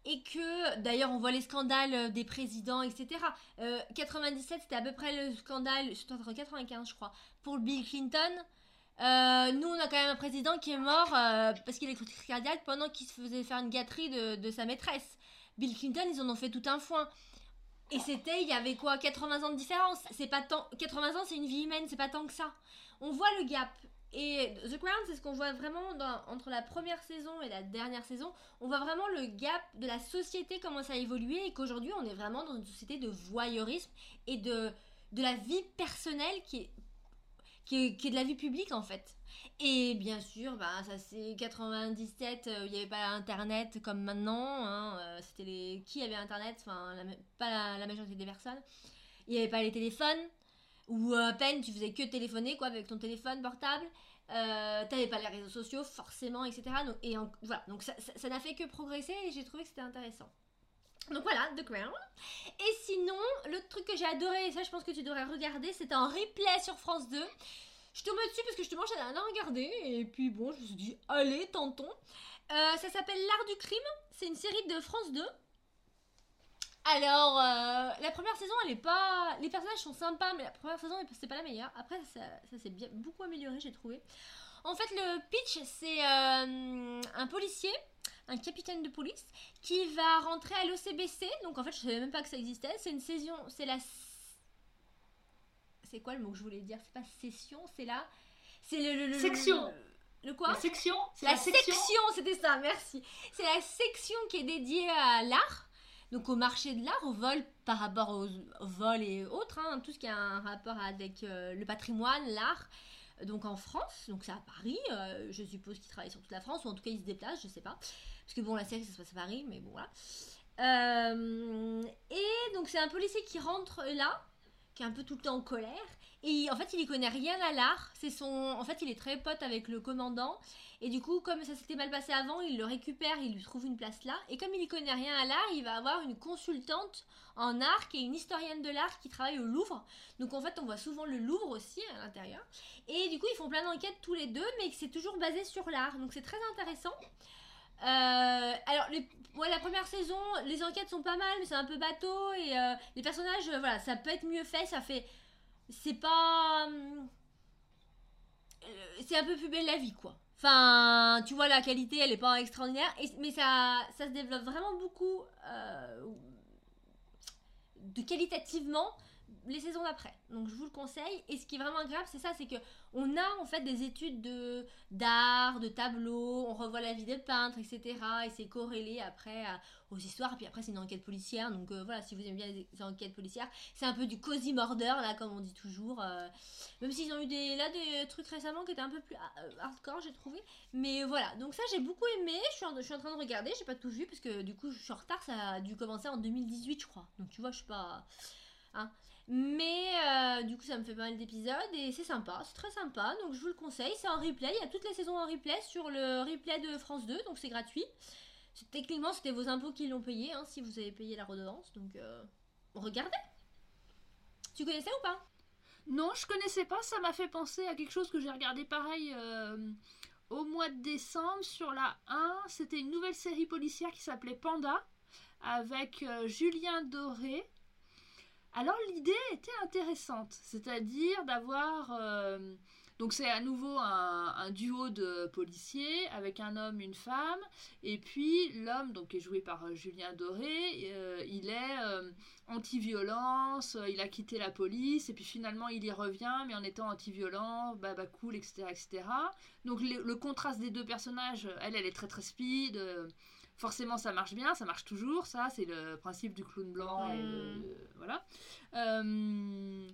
et que d'ailleurs on voit les scandales des présidents etc 97 euh, c'était à peu près le scandale entre 95 je crois pour Bill Clinton. Euh, nous, on a quand même un président qui est mort euh, parce qu'il est cardiaque pendant qu'il se faisait faire une gâterie de, sa maîtresse. Bill Clinton, ils en ont fait tout un foin. Et c'était, il y avait quoi 80 ans de différence. C'est pas tant. 80 ans, c'est une vie humaine, c'est pas tant que ça. On voit le gap. Et The Crown, c'est ce qu'on voit vraiment entre la première saison et la dernière saison. On voit vraiment le gap de la société, comment ça a évolué, et qu'aujourd'hui, on est vraiment dans une société de voyeurisme et de, de la vie personnelle qui est qui est, de la vie publique en fait. Et bien sûr, bah, ça c'est 97, euh, il n'y avait pas Internet comme maintenant. Hein, euh, c'était les qui avait Internet, enfin pas la, majorité des personnes. Il n'y avait pas les téléphones ou à peine tu faisais que téléphoner quoi avec ton téléphone portable. Euh, t'avais pas les réseaux sociaux forcément, etc. Donc, voilà, donc ça n'a fait que progresser et j'ai trouvé que c'était intéressant. Donc voilà, The Crown. Et sinon, l'autre truc que j'ai adoré, et ça je pense que tu devrais regarder, c'était un replay sur France 2. Je tombais dessus parce que justement j'avais rien à regarder, et puis bon, je me suis dit, allez, tentons. Euh, ça s'appelle L'Art du Crime, c'est une série de France 2. Alors, euh, la première saison, elle est pas. Les personnages sont sympas, mais la première saison, c'est pas la meilleure. Après, ça, s'est beaucoup amélioré, j'ai trouvé. En fait, le pitch, c'est euh, un policier un capitaine de police qui va rentrer à l'OCBC. Donc en fait, je savais même pas que ça existait. C'est une session, c'est la c'est quoi le mot que je voulais dire? C'est pas session, c'est la c'est le, section. Le, quoi? La section, la, section, c'était ça, merci. C'est la section qui est dédiée à l'art. Donc au marché de l'art, au vol par rapport au, vol et autres, hein, tout ce qui a un rapport avec euh, le patrimoine, l'art donc en France, donc c'est à Paris, euh, je suppose qu'il travaille sur toute la France, ou en tout cas il se déplace, je sais pas. Parce que bon, la série ça se passe à Paris, mais bon voilà. Euh, et donc c'est un policier qui rentre là, qui est un peu tout le temps en colère, et en fait il y connaît rien à l'art, c'est son... En fait il est très pote avec le commandant, et du coup, comme ça s'était mal passé avant, il le récupère, il lui trouve une place là. Et comme il n'y connaît rien à l'art, il va avoir une consultante en art qui est une historienne de l'art qui travaille au Louvre. Donc en fait, on voit souvent le Louvre aussi à l'intérieur. Et du coup, ils font plein d'enquêtes tous les deux, mais c'est toujours basé sur l'art. Donc c'est très intéressant. Euh, alors, la première saison, les enquêtes sont pas mal, mais c'est un peu bateau. Et euh, les personnages, euh, voilà, ça peut être mieux fait. Ça fait. C'est pas. Hum, c'est un peu plus belle la vie, quoi. Enfin, tu vois, la qualité, elle est pas extraordinaire, mais ça, ça se développe vraiment beaucoup de qualitativement les saisons d'après. Donc je vous le conseille. Et ce qui est vraiment agréable, c'est ça, c'est que on a en fait des études de d'art, de tableaux, on revoit la vie des peintres, etc. Et c'est corrélé après aux histoires. Puis après c'est une enquête policière. Donc euh, voilà, si vous aimez bien les, enquêtes policières, c'est un peu du cozy murder là, comme on dit toujours. Euh, même s'ils ont eu des là des trucs récemment qui étaient un peu plus euh, hardcore, j'ai trouvé. Mais voilà, donc ça j'ai beaucoup aimé. Je suis, en, je suis en train de regarder, j'ai pas tout vu parce que du coup je suis en retard. Ça a dû commencer en 2018, je crois. Donc tu vois, je suis pas. Hein. Mais euh, du coup, ça me fait pas mal d'épisodes et c'est sympa, c'est très sympa. Donc je vous le conseille. C'est en replay. Il y a toutes les saisons en replay sur le replay de France 2, donc c'est gratuit. Techniquement, c'était vos impôts qui l'ont payé, hein, si vous avez payé la redevance. Donc euh, regardez. Tu connaissais ou pas? Non, je connaissais pas. Ça m'a fait penser à quelque chose que j'ai regardé pareil. Euh, au mois de décembre sur la 1, c'était une nouvelle série policière qui s'appelait Panda avec Julien Doré alors l'idée était intéressante, c'est-à-dire d'avoir euh, Donc c'est à nouveau un, duo de policiers avec un homme, une femme, et puis l'homme, donc qui est joué par euh, Julien Doré, euh, il est anti-violence, il a quitté la police, et puis finalement il y revient, mais en étant anti-violent, bah, bah cool, etc., etc. Donc le contraste des deux personnages, elle, elle est très très speed. Forcément, ça marche bien, ça marche toujours, ça, c'est le principe du clown blanc. et le- Mm. voilà. Euh,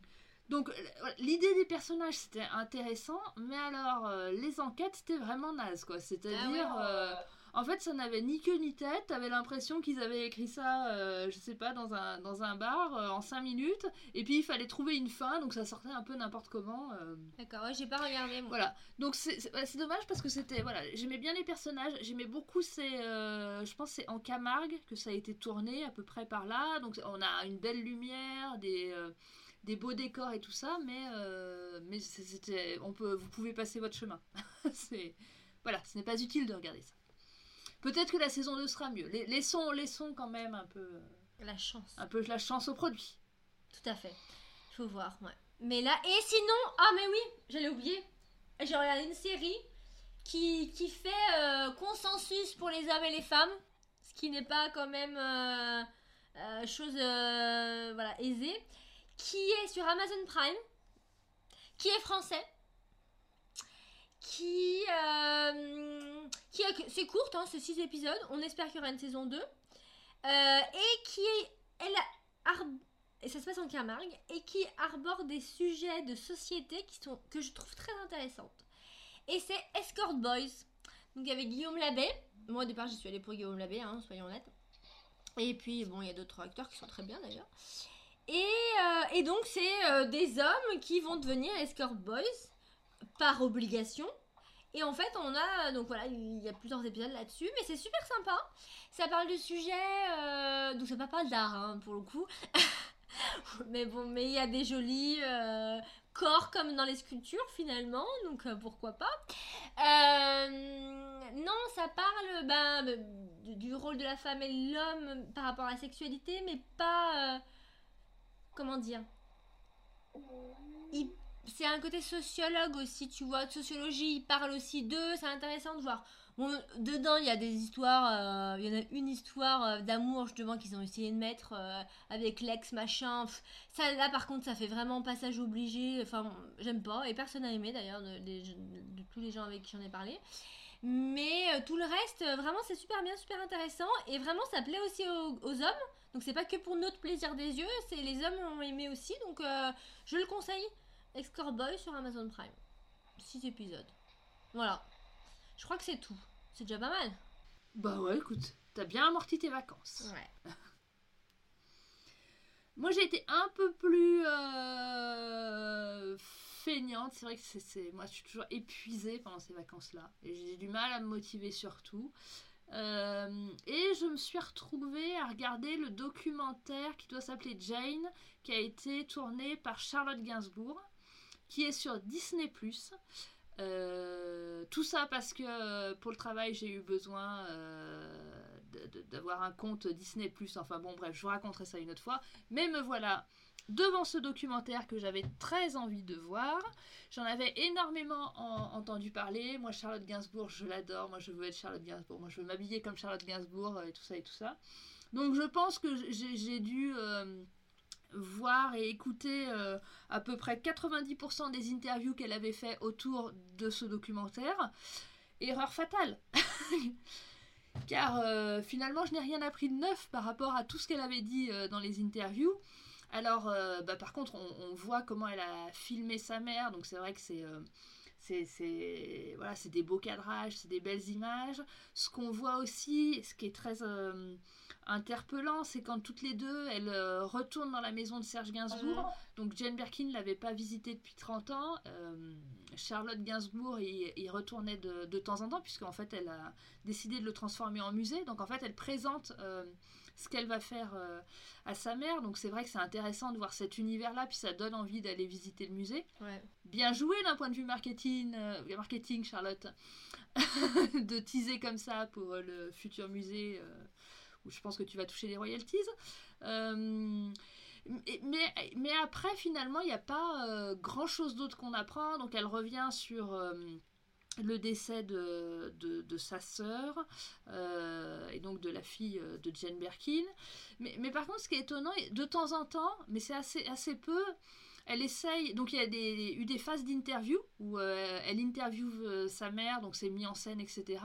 donc, euh, l'idée des personnages, c'était intéressant, mais alors, euh, les enquêtes, c'était vraiment naze, quoi. C'est-à-dire, Ah ouais, en fait, ça n'avait ni queue ni tête. T'avais l'impression qu'ils avaient écrit ça, euh, je sais pas, dans un, dans un bar, euh, en 5 minutes, et puis il fallait trouver une fin, donc ça sortait un peu n'importe comment. euh. D'accord, ouais, j'ai pas regardé moi. Voilà, donc c'est c'est- ouais, c'est dommage parce que c'était. Voilà, j'aimais bien les personnages, j'aimais beaucoup ces. euh, je pense que c'est en Camargue que ça a été tourné, à peu près par là. Donc on a une belle lumière, des. euh, des beaux décors et tout ça, mais, euh, mais c'est- c'était, on peut, vous pouvez passer votre chemin. c'est, voilà, ce n'est pas utile de regarder ça. Peut-être que la saison 2 sera mieux. Laissons, laissons quand même un peu, La chance. un peu la chance au produit. Tout à fait. Il faut voir, ouais. Mais là, et sinon, ah mais oui, j'allais oublier. J'ai regardé une série qui, qui fait euh, consensus pour les hommes et les femmes, ce qui n'est pas quand même euh, euh, chose voilà, aisée, qui est sur Amazon Prime, qui est français, qui, qui c'est courte, hein, c'est 6 épisodes, on espère qu'il y aura une saison 2, euh, et qui est, elle et ça se passe en Camargue, et qui arbore des sujets de société qui sont, que je trouve très intéressantes. Et c'est Escort Boys, donc avec Guillaume Labbé. Moi au départ j'y suis allée pour Guillaume Labbé, hein, soyons honnêtes. Et puis bon, il y a d'autres acteurs qui sont très bien d'ailleurs. Et, euh, et donc c'est euh, des hommes qui vont devenir Escort Boys par obligation. Et en fait, on a donc voilà, il y a plusieurs épisodes là-dessus, mais c'est super sympa. Ça parle de sujets, euh, donc ça pas parle d'art hein, pour le coup. mais bon, mais il y a des jolis euh, corps comme dans les sculptures finalement, donc euh, pourquoi pas. Euh, non, ça parle ben, de- du rôle de la femme et de l'homme par rapport à la sexualité, mais pas comment dire? Il- c'est un côté sociologue aussi, tu vois, de sociologie, il parle aussi d'eux, c'est intéressant de voir. Bon, dedans, il y a des histoires, euh, il y en a une histoire euh, d'amour justement qu'ils ont essayé de mettre euh, avec l'ex machin. Ça, là par contre, ça fait vraiment passage obligé, enfin, j'aime pas, et personne n'a aimé d'ailleurs, de, tous les gens avec qui j'en ai parlé. Mais euh, tout le reste, vraiment, c'est super bien, super intéressant, et vraiment, ça plaît aussi aux, hommes. Donc c'est pas que pour notre plaisir des yeux, c'est les hommes l'ont aimé aussi, donc je le conseille. Escort Boy sur Amazon Prime. 6 épisodes. Voilà. Je crois que c'est tout. C'est déjà pas mal. Bah ouais, écoute, t'as bien amorti tes vacances. Ouais. Moi, j'ai été un peu plus euh, feignante. C'est vrai que c'est, c'est- moi, je suis toujours épuisée pendant ces vacances-là. Et j'ai du mal à me motiver surtout. Euh, et je me suis retrouvée à regarder le documentaire qui doit s'appeler Jane, qui a été tourné par Charlotte Gainsbourg, qui est sur Disney+. Euh, tout ça parce que euh, pour le travail, j'ai eu besoin euh, d'avoir un compte Disney+. Enfin bon, bref, je vous raconterai ça une autre fois. Mais me voilà devant ce documentaire que j'avais très envie de voir. J'en avais énormément en- entendu parler. Moi, Charlotte Gainsbourg, je l'adore. Moi, je veux être Charlotte Gainsbourg. Moi, je veux m'habiller comme Charlotte Gainsbourg et tout ça et tout ça. Donc, je pense que j'ai dû voir et écouter euh, à peu près 90% des interviews qu'elle avait fait autour de ce documentaire. Erreur fatale. Car euh, finalement, je n'ai rien appris de neuf par rapport à tout ce qu'elle avait dit euh, dans les interviews. Alors, bah, par contre, on, voit comment elle a filmé sa mère, donc c'est vrai que c'est c'est voilà, des beaux cadrages, c'est des belles images. Ce qu'on voit aussi, ce qui est très interpellant, c'est quand toutes les deux, elles euh, retournent dans la maison de Serge Gainsbourg. Donc Jane Birkin l'avait pas visité depuis 30 ans. Euh, Charlotte Gainsbourg y, y retournait de, de temps en temps, puisqu'en fait, elle a décidé de le transformer en musée. Donc en fait, elle présente euh, ce qu'elle va faire à sa mère. Donc c'est vrai que c'est intéressant de voir cet univers-là, puis ça donne envie d'aller visiter le musée. Ouais. Bien joué d'un point de vue marketing, marketing Charlotte, de teaser comme ça pour le futur musée, je pense que tu vas toucher les royalties. Euh, Mais, mais, après, finalement, il n'y a pas euh, grand chose d'autre qu'on apprend. Donc, elle revient sur euh, le décès de, de, sa sœur et donc de la fille de Jane Birkin. Mais, mais par contre, ce qui est étonnant, de temps en temps, mais c'est assez, assez peu, elle essaye. Donc, il y a des, eu des phases d'interview où elle interviewe sa mère, donc c'est mis en scène, etc.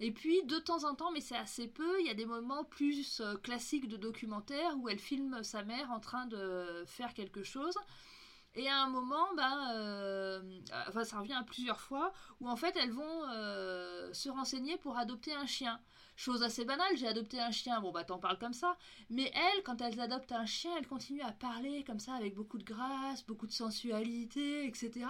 Et puis, de temps en temps, mais c'est assez peu, il y a des moments plus euh, classiques de documentaire où elle filme sa mère en train de faire quelque chose. Et à un moment, ben, euh, enfin, ça revient à plusieurs fois, où en fait elles vont euh, se renseigner pour adopter un chien. Chose assez banale, j'ai adopté un chien, bon bah t'en parles comme ça. Mais elles, quand elles adoptent un chien, elles continuent à parler comme ça, avec beaucoup de grâce, beaucoup de sensualité, etc.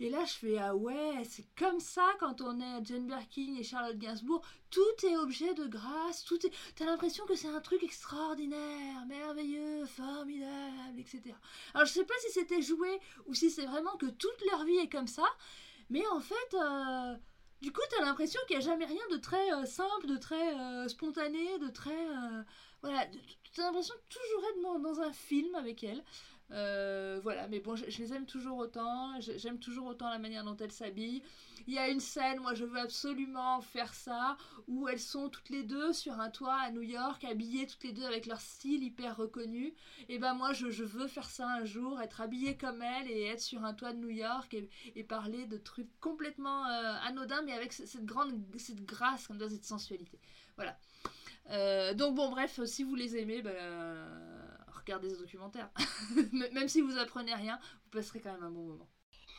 Et là, je fais ah ouais, c'est comme ça quand on est Jane Birkin et Charlotte Gainsbourg. Tout est objet de grâce, tout est. T'as l'impression que c'est un truc extraordinaire, merveilleux, formidable, etc. Alors je sais pas si c'était joué ou si c'est vraiment que toute leur vie est comme ça, mais en fait, euh, du coup, t'as l'impression qu'il n'y a jamais rien de très euh, simple, de très euh, spontané, de très. voilà, t'as l'impression toujours être dans un film avec elle. Euh, voilà, mais bon, je, les aime toujours autant. J'aime toujours autant la manière dont elles s'habillent. Il y a une scène, moi je veux absolument faire ça, où elles sont toutes les deux sur un toit à New York, habillées toutes les deux avec leur style hyper reconnu. Et ben moi je, je veux faire ça un jour, être habillée comme elles et être sur un toit de New York et, parler de trucs complètement euh, anodins, mais avec ce- cette grande cette grâce, comme ça, cette sensualité. Voilà. Euh, donc bon, bref, si vous les aimez, ben, regardez ce documentaire. Même si vous apprenez rien, vous passerez quand même un bon moment.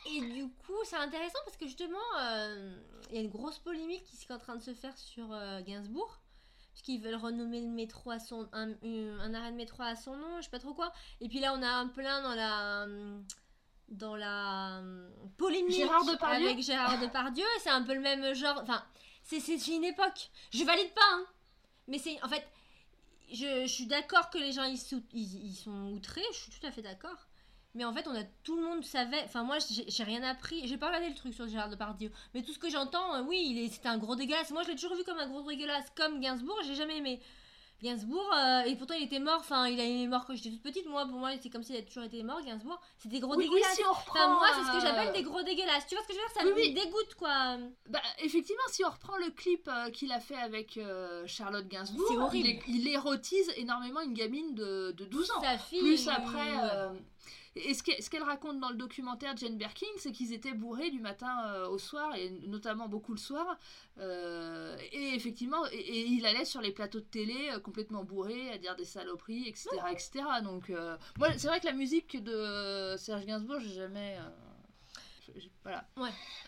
Et du coup, c'est intéressant parce que justement, euh, il y a une grosse polémique qui est en train de se faire sur euh, Gainsbourg. Puisqu'ils veulent renommer le métro à son. Un, arrêt de métro à son nom, je sais pas trop quoi. Et puis là, on a un plein dans la. Dans la euh, polémique Gérard Depardieu avec Gérard Depardieu. C'est un peu le même genre. Enfin, c'est c'est une époque. Je valide pas, hein. Mais c'est. En fait, je, suis d'accord que les gens ils, sont outrés. Je suis tout à fait d'accord. Mais en fait, on a tout le monde savait. Enfin, moi, j'ai rien appris. J'ai pas regardé le truc sur Gérard Depardieu. Mais tout ce que j'entends, euh, oui, il est, c'était un gros dégueulasse. Moi, je l'ai toujours vu comme un gros dégueulasse, comme Gainsbourg. J'ai jamais aimé Gainsbourg. euh, et pourtant, il était mort. Enfin, il est mort quand j'étais toute petite. Moi, pour moi, c'est comme s'il avait toujours été mort, Gainsbourg. C'était gros Oui, oui, dégueulasse. si on reprend. Enfin, moi, c'est ce que euh, j'appelle des gros dégueulasses. Tu vois ce que je veux dire? Ça Oui, me oui. dégoûte, quoi. Bah, effectivement, si on reprend le clip euh, qu'il a fait avec euh, Charlotte Gainsbourg, C'est horrible. Il, il érotise énormément une gamine de, de 12 ans. Sa fille. Plus après. Ouais. et ce que- ce qu'elle raconte dans le documentaire Jane Birkin, c'est qu'ils étaient bourrés du matin euh, au soir, et notamment beaucoup le soir. euh, et effectivement, et, et il allait sur les plateaux de télé euh, complètement bourré, à dire des saloperies, etc. etc. Donc, moi, c'est vrai que la musique de Serge Gainsbourg, j'ai jamais. voilà.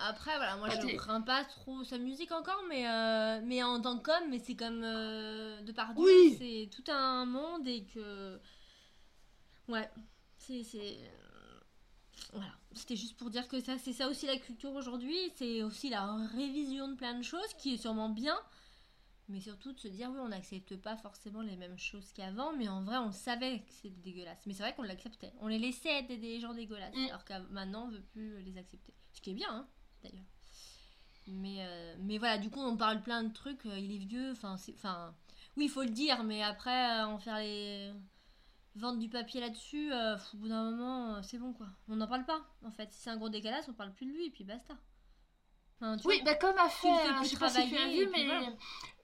Après, voilà, moi je t'es- crains pas trop sa musique encore, mais, euh, mais en tant qu'homme, mais c'est comme euh, de par Oui. c'est tout un monde et que. Ouais, c'est. euh, Voilà, c'était juste pour dire que ça, c'est ça aussi la culture aujourd'hui, c'est aussi la révision de plein de choses qui est sûrement bien, mais surtout de se dire, oui, on n'accepte pas forcément les mêmes choses qu'avant, mais en vrai, on savait que c'était dégueulasse. Mais c'est vrai qu'on l'acceptait, on les laissait être des gens dégueulasses, Mm. alors que maintenant, on veut plus les accepter. Ce qui est bien, hein, d'ailleurs. Mais, euh, mais voilà, du coup, on parle plein de trucs. euh, il est vieux, enfin, oui, il faut le dire, mais après, en faire les vendre du papier là-dessus, euh, au bout d'un moment, euh, c'est bon quoi. On n'en parle pas, en fait. Si c'est un gros décalage, on parle plus de lui et puis basta. Enfin, tu Oui, vois, bah comme a fait, euh, je sais pas si tu as vu, mais voilà.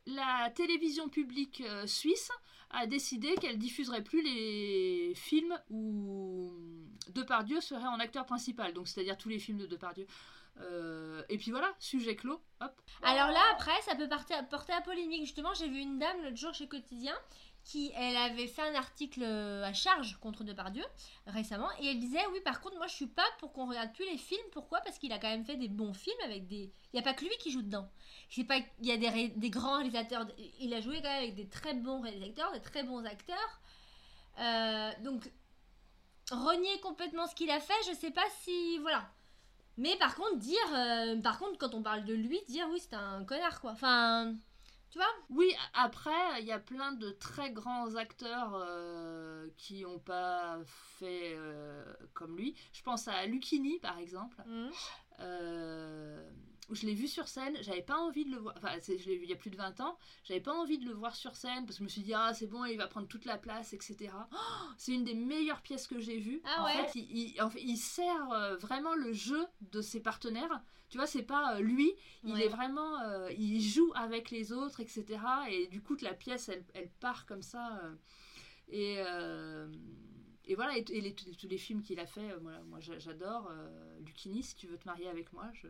la télévision publique euh, suisse a décidé qu'elle diffuserait plus les films où Depardieu serait en acteur principal, donc c'est-à-dire tous les films de Depardieu. Euh, et puis voilà, sujet clos, hop. Alors là, après, ça peut porter, porter à polémique. Justement, j'ai vu une dame l'autre jour chez Quotidien qui, elle avait fait un article euh, à charge contre Depardieu récemment et elle disait oui, par contre, moi, je suis pas pour qu'on regarde plus les films. Pourquoi? Parce qu'il a quand même fait des bons films avec des. Il y a pas que lui qui joue dedans. C'est pas. Il y a des, des grands réalisateurs. Il a joué quand même avec des très bons réalisateurs, des très bons acteurs. Euh, donc renier complètement ce qu'il a fait, je sais pas si voilà. Mais par contre dire, euh, par contre quand on parle de lui, dire oui c'est un connard quoi. Enfin, tu vois Oui, après, il y a plein de très grands acteurs euh, qui n'ont pas fait euh, comme lui. Je pense à Lucchini, par exemple. Mhm. Euh, je l'ai vu sur scène, j'avais pas envie de le voir, enfin je l'ai vu il y a plus de 20 ans, j'avais pas envie de le voir sur scène parce que je me suis dit ah c'est bon il va prendre toute la place etc. Oh, c'est une des meilleures pièces que j'ai vues. Ah en ouais fait il, il- en fait, il sert euh, vraiment le jeu de ses partenaires. Tu vois c'est pas euh, lui, il Ouais. est vraiment, euh, il joue avec les autres etc. Et du coup la pièce elle, elle part comme ça euh, et euh, et voilà, et, et les- tous les films qu'il a fait, moi, moi j'a- j'adore. Lucchini, si tu veux te marier avec moi, je...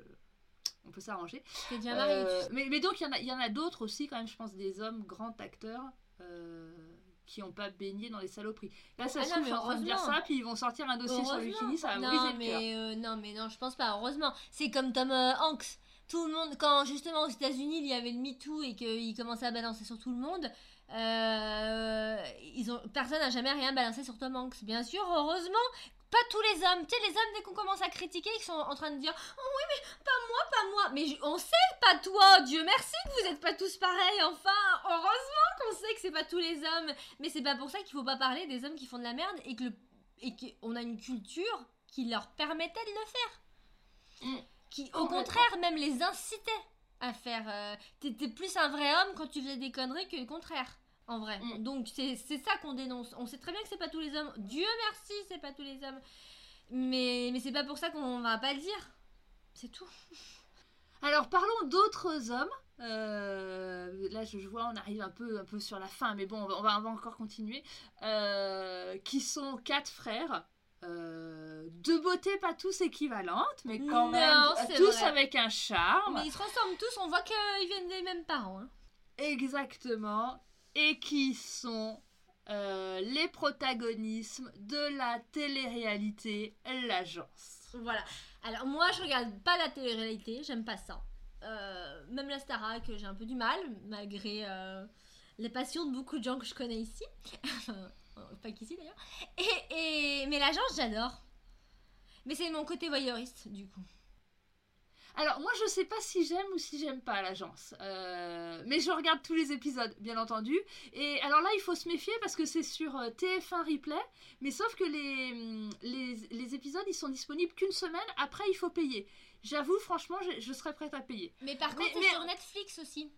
on peut s'arranger. T'es déjà marié. Euh, mais, mais donc, il y en a, il y en a d'autres aussi, quand même, je pense, des hommes grands acteurs euh, qui n'ont pas baigné dans les saloperies. Là, ça Ah se non, trouve, mais suis en train de dire ça, puis ils vont sortir un dossier sur. Lucchini, ça va non, briser le mais, euh, non, mais non, je pense pas. Heureusement. C'est comme Tom euh, Hanks. Tout le monde, quand justement aux États-Unis il y avait le MeToo et qu'il commençait à balancer sur tout le monde, euh, ils ont, personne n'a jamais rien balancé sur Tom Hanks. Bien sûr, heureusement, pas tous les hommes. Tu sais, les hommes, dès qu'on commence à critiquer, ils sont en train de dire Oh oui, mais pas moi, pas moi. Mais je- on sait pas toi, Dieu merci que vous êtes pas tous pareils, enfin. Heureusement qu'on sait que c'est pas tous les hommes. Mais c'est pas pour ça qu'il faut pas parler des hommes qui font de la merde et que le et qu'on a une culture qui leur permettait de le faire. Mm. Qui, au contraire, même les incitait à faire. euh, T'étais plus un vrai homme quand tu faisais des conneries que le contraire. En vrai. Mm. Donc c'est ça qu'on dénonce. On sait très bien que c'est pas tous les hommes. Dieu merci, c'est pas tous les hommes. Mais, mais c'est pas pour ça qu'on va pas le dire. C'est tout. Alors parlons d'autres hommes. Euh, là, je, je vois, on arrive un peu, un peu sur la fin, mais bon, on va, on va, on va encore continuer. Euh, qui sont quatre frères. euh, de beauté pas tous équivalentes, mais quand Non, même tous vrai. avec un charme. Mais ils se ressemblent tous, on voit qu'ils viennent des mêmes parents. hein. Exactement. Et qui sont euh, les protagonismes de la télé-réalité L'Agence. Voilà. Alors moi je regarde pas la télé-réalité, j'aime pas ça. Euh, même la Starac, j'ai un peu du mal, malgré euh, les passions de beaucoup de gens que je connais ici. Euh, pas qu'ici d'ailleurs. Et, et- Mais l'agence, j'adore. Mais c'est mon côté voyeuriste, du coup. Alors, moi, je sais pas si j'aime ou si j'aime pas l'agence. Euh, mais je regarde tous les épisodes, bien entendu. Et alors là, il faut se méfier parce que c'est sur euh, TF1 Replay. Mais sauf que les, hum, les, les épisodes, ils sont disponibles qu'une semaine. Après, il faut payer. J'avoue, franchement, je, je serais prête à payer. Mais par contre, mais- sur Netflix aussi.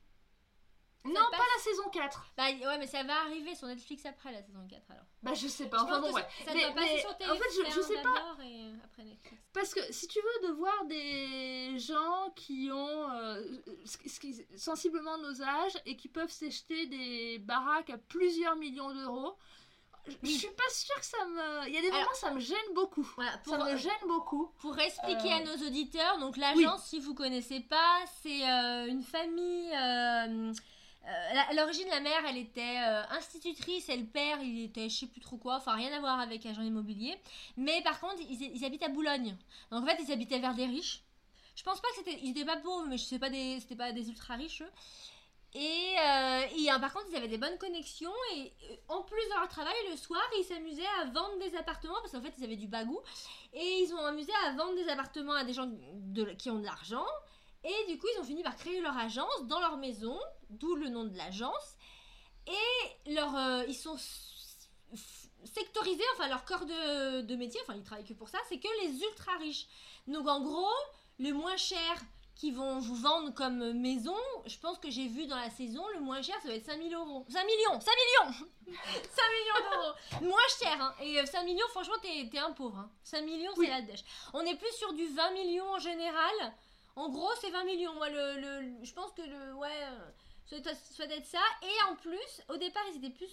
Non, pas la saison 4. Bah ouais, mais ça va arriver sur Netflix après la saison 4 alors. Bah, je sais pas. Je Enfin, bon, ouais. Ça Mais- doit passer mais sur en TF1 fait, je, je sais pas. et euh, après Netflix. Parce que si tu veux de voir des gens qui ont euh, sensiblement nos âges et qui peuvent s'acheter des baraques à plusieurs millions d'euros, je, je suis pas sûre que ça me. Il y a des Alors- moments ça me gêne beaucoup. Voilà, pour, Ça me gêne beaucoup. Pour expliquer Euh, à nos auditeurs, donc l'agence, si vous connaissez pas, c'est euh, une famille. euh, euh, à l'origine, la mère, elle était euh, institutrice et le père, il était je sais plus trop quoi, enfin rien à voir avec agent immobilier. Mais par contre, ils, habitent à Boulogne. Donc en fait, ils habitaient vers des riches. Je pense pas que c'était. Ils étaient pas pauvres, mais je sais pas des. C'était pas des ultra riches eux. Et, euh, euh, par contre, ils avaient des bonnes connexions et euh, en plus de leur travail, le soir, ils s'amusaient à vendre des appartements parce qu'en fait, ils avaient du bagou et ils ont amusé à vendre des appartements à des gens qui ont de l'argent. Et du coup, ils ont fini par créer leur agence dans leur maison, d'où le nom de l'agence. Et leur, euh, ils sont sectorisés, enfin leur corps de, de métier, enfin ils travaillent que pour ça, c'est que les ultra riches. Donc en gros, le moins cher qu'ils vont vous vendre comme maison, je pense que j'ai vu dans la saison, le moins cher ça va être 5000 euros. 5 millions 5 millions 5 millions d'euros Moins cher, hein. Et euh, 5 millions, franchement, t'es un pauvre. Hein. 5 millions, Oui. c'est la dèche. On est plus sur du 20 millions en général. En gros, c'est 20 millions. Moi, le, le- le- je pense que le. Ouais. Ça doit, être- ça. Et en plus, au départ, ils étaient plus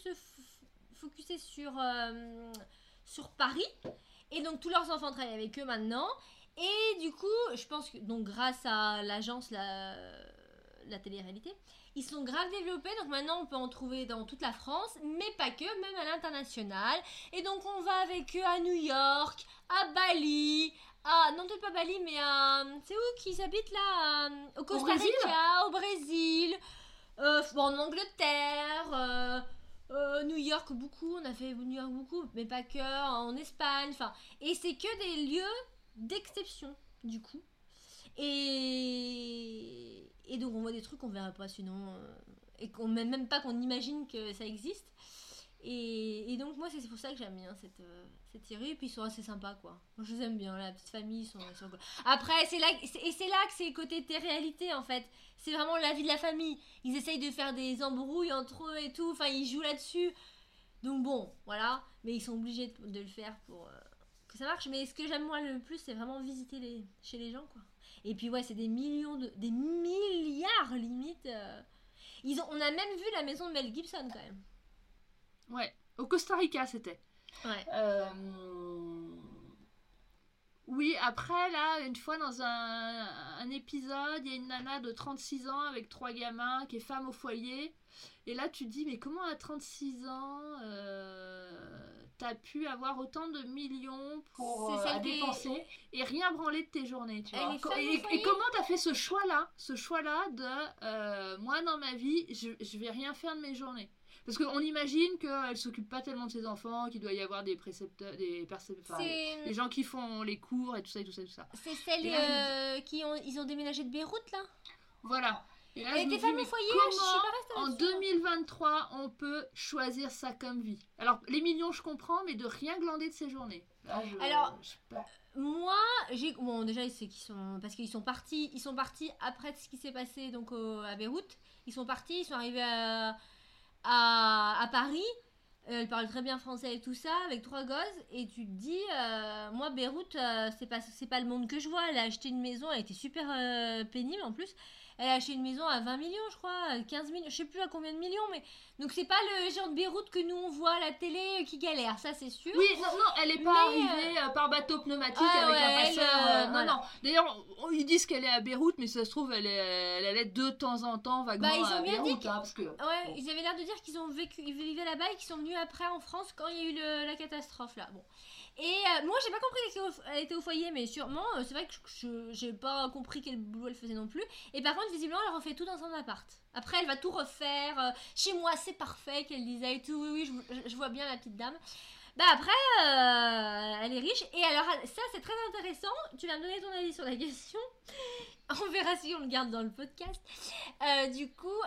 focusés sur, euh, sur Paris. Et donc, tous leurs enfants travaillent avec eux maintenant. Et du coup, je pense que, donc, grâce à l'agence, la, la télé-réalité, ils sont grave développés. Donc, maintenant, on peut en trouver dans toute la France, mais pas que, même à l'international. Et donc, on va avec eux à New York, à Bali. à non, peut-être pas Bali, mais à. C'est où qu'ils habitent là Au Costa Brésil Rica, au Brésil, euh, en Angleterre. euh, euh, New York beaucoup, on a fait New York beaucoup, mais pas que, en Espagne, enfin, et c'est que des lieux d'exception, du coup. Et, et donc on voit des trucs qu'on verrait pas sinon, euh, et qu'on même pas qu'on imagine que ça existe. Et, et donc moi c'est pour ça que j'aime bien cette, euh, cette série. Et puis ils sont assez sympas quoi. Je les aime bien, la petite famille. Ils sont, Après c'est là, là que c'est côté de réalité en fait. C'est vraiment la vie de la famille. Ils essayent de faire des embrouilles entre eux et tout. Enfin ils jouent là-dessus. Donc bon, voilà. Mais ils sont obligés de, de le faire pour euh, que ça marche. Mais ce que j'aime moi le plus c'est vraiment visiter les, chez les gens quoi. Et puis ouais c'est des millions de... des milliards limite. euh. Ils ont, on a même vu la maison de Mel Gibson quand même. Ouais. Au Costa Rica, c'était. Ouais. Euh, Oui, après, là, une fois dans un, un épisode, il y a une nana de 36 ans avec trois gamins qui est femme au foyer. Et là, tu te dis, mais comment à 36 ans, euh, t'as pu avoir autant de millions pour euh, à dépenser et rien branler de tes journées, tu vois. Et, comment t'as fait ce choix-là Ce choix-là de, euh, moi, dans ma vie, je, je vais rien faire de mes journées. Parce qu'on imagine qu'elle s'occupe pas tellement de ses enfants, qu'il doit y avoir des précepteurs, des, percep- enfin, des gens qui font les cours et tout ça et tout ça et tout ça. c'est celle Et là, euh, qui ont ils ont déménagé de Beyrouth là? Voilà. Et là, Elle je me dis, mais foyer, comment je suis pas en restée là-dessus. 2023 on peut choisir ça comme vie? Alors les millions je comprends, mais de rien glander de ses journées. Là, je- Alors, je sais pas. Moi, j'ai bon déjà c'est qu'ils sont parce qu'ils sont partis, ils sont partis après ce qui s'est passé donc à Beyrouth. Ils sont partis, ils sont arrivés à à, Paris. Euh, Elle parle très bien français et tout ça avec trois gosses et tu te dis euh, moi Beyrouth euh, c'est pas c'est pas le monde que je vois. Elle a acheté une maison, elle était super euh, pénible en plus. Elle a acheté une maison à 20 millions, je crois, à 15 millions, je sais plus à combien de millions, mais donc c'est pas le genre de Beyrouth que nous on voit à la télé qui galère, ça c'est sûr. Oui, non, non, elle est pas Mais, arrivée par bateau pneumatique Ah avec ouais, un passeur. non, voilà. non. D'ailleurs, ils disent qu'elle est à Beyrouth, mais ça se trouve, elle, est, elle allait de temps en temps vaguement Bah, ils ont à bien dit Beyrouth. hein, parce que... Ouais, Bon. ils avaient l'air de dire qu'ils ont vécu, ils vivaient là-bas et qu'ils sont venus après en France quand il y a eu la catastrophe là. Bon. Et euh, moi, j'ai pas compris qu'elle était au- foyer, mais sûrement, euh, c'est vrai que j'ai pas compris quel boulot elle faisait non plus. Et par contre, visiblement, elle refait tout dans son appart. Après, elle va tout refaire. euh, chez moi, c'est parfait, qu'elle disait et tout. Oui, oui, je, vois bien la petite dame. Bah après, euh, elle est riche. Et alors, ça, c'est très intéressant. Tu vas me donner ton avis sur la question. On verra si on le garde dans le podcast. Du coup,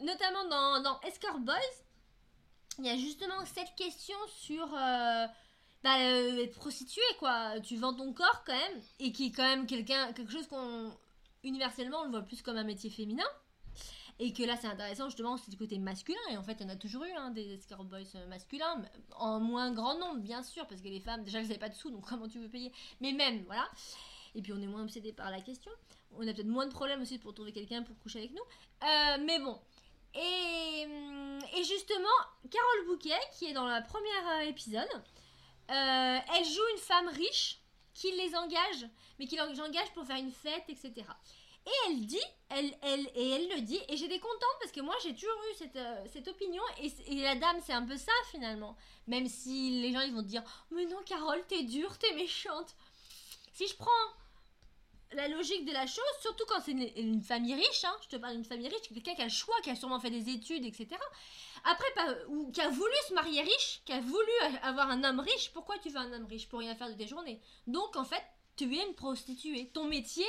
notamment dans, dans Escort Boys, il y a justement cette question sur euh, bah, euh, être prostituée, quoi. Tu vends ton corps quand même, et qui est quand même quelqu'un, quelque chose qu'on universellement on le voit plus comme un métier féminin. Et que là c'est intéressant justement, c'est du côté masculin. Et en fait, il y en a toujours eu hein, des escort boys euh, masculins, en moins grand nombre, bien sûr, parce que les femmes, déjà, elles n'avaient pas de sous, donc comment tu veux payer? Mais même, voilà. Et puis on est moins obsédé par la question. On a peut-être moins de problèmes aussi pour trouver quelqu'un pour coucher avec nous. Mais bon. Et, hum, et justement, Carole Bouquet, qui est dans le premier euh, épisode, euh, elle joue une femme riche qui les engage, mais qui les engage pour faire une fête, etc. Et elle dit, elle, et elle le dit, et j'étais contente parce que moi j'ai toujours eu cette, euh, cette opinion, et, et la dame c'est un peu ça finalement. Même si les gens ils vont dire, mais non Carole, t'es dure, t'es méchante. Si je prends la logique de la chose, surtout quand c'est une, famille riche, hein, je te parle d'une famille riche, quelqu'un qui a le choix, qui a sûrement fait des études, etc. Après, pas, ou qui a voulu se marier riche, qui a voulu avoir un homme riche, pourquoi tu veux un homme riche Pour rien faire de tes journées? Donc en fait, tu es une prostituée. Ton métier,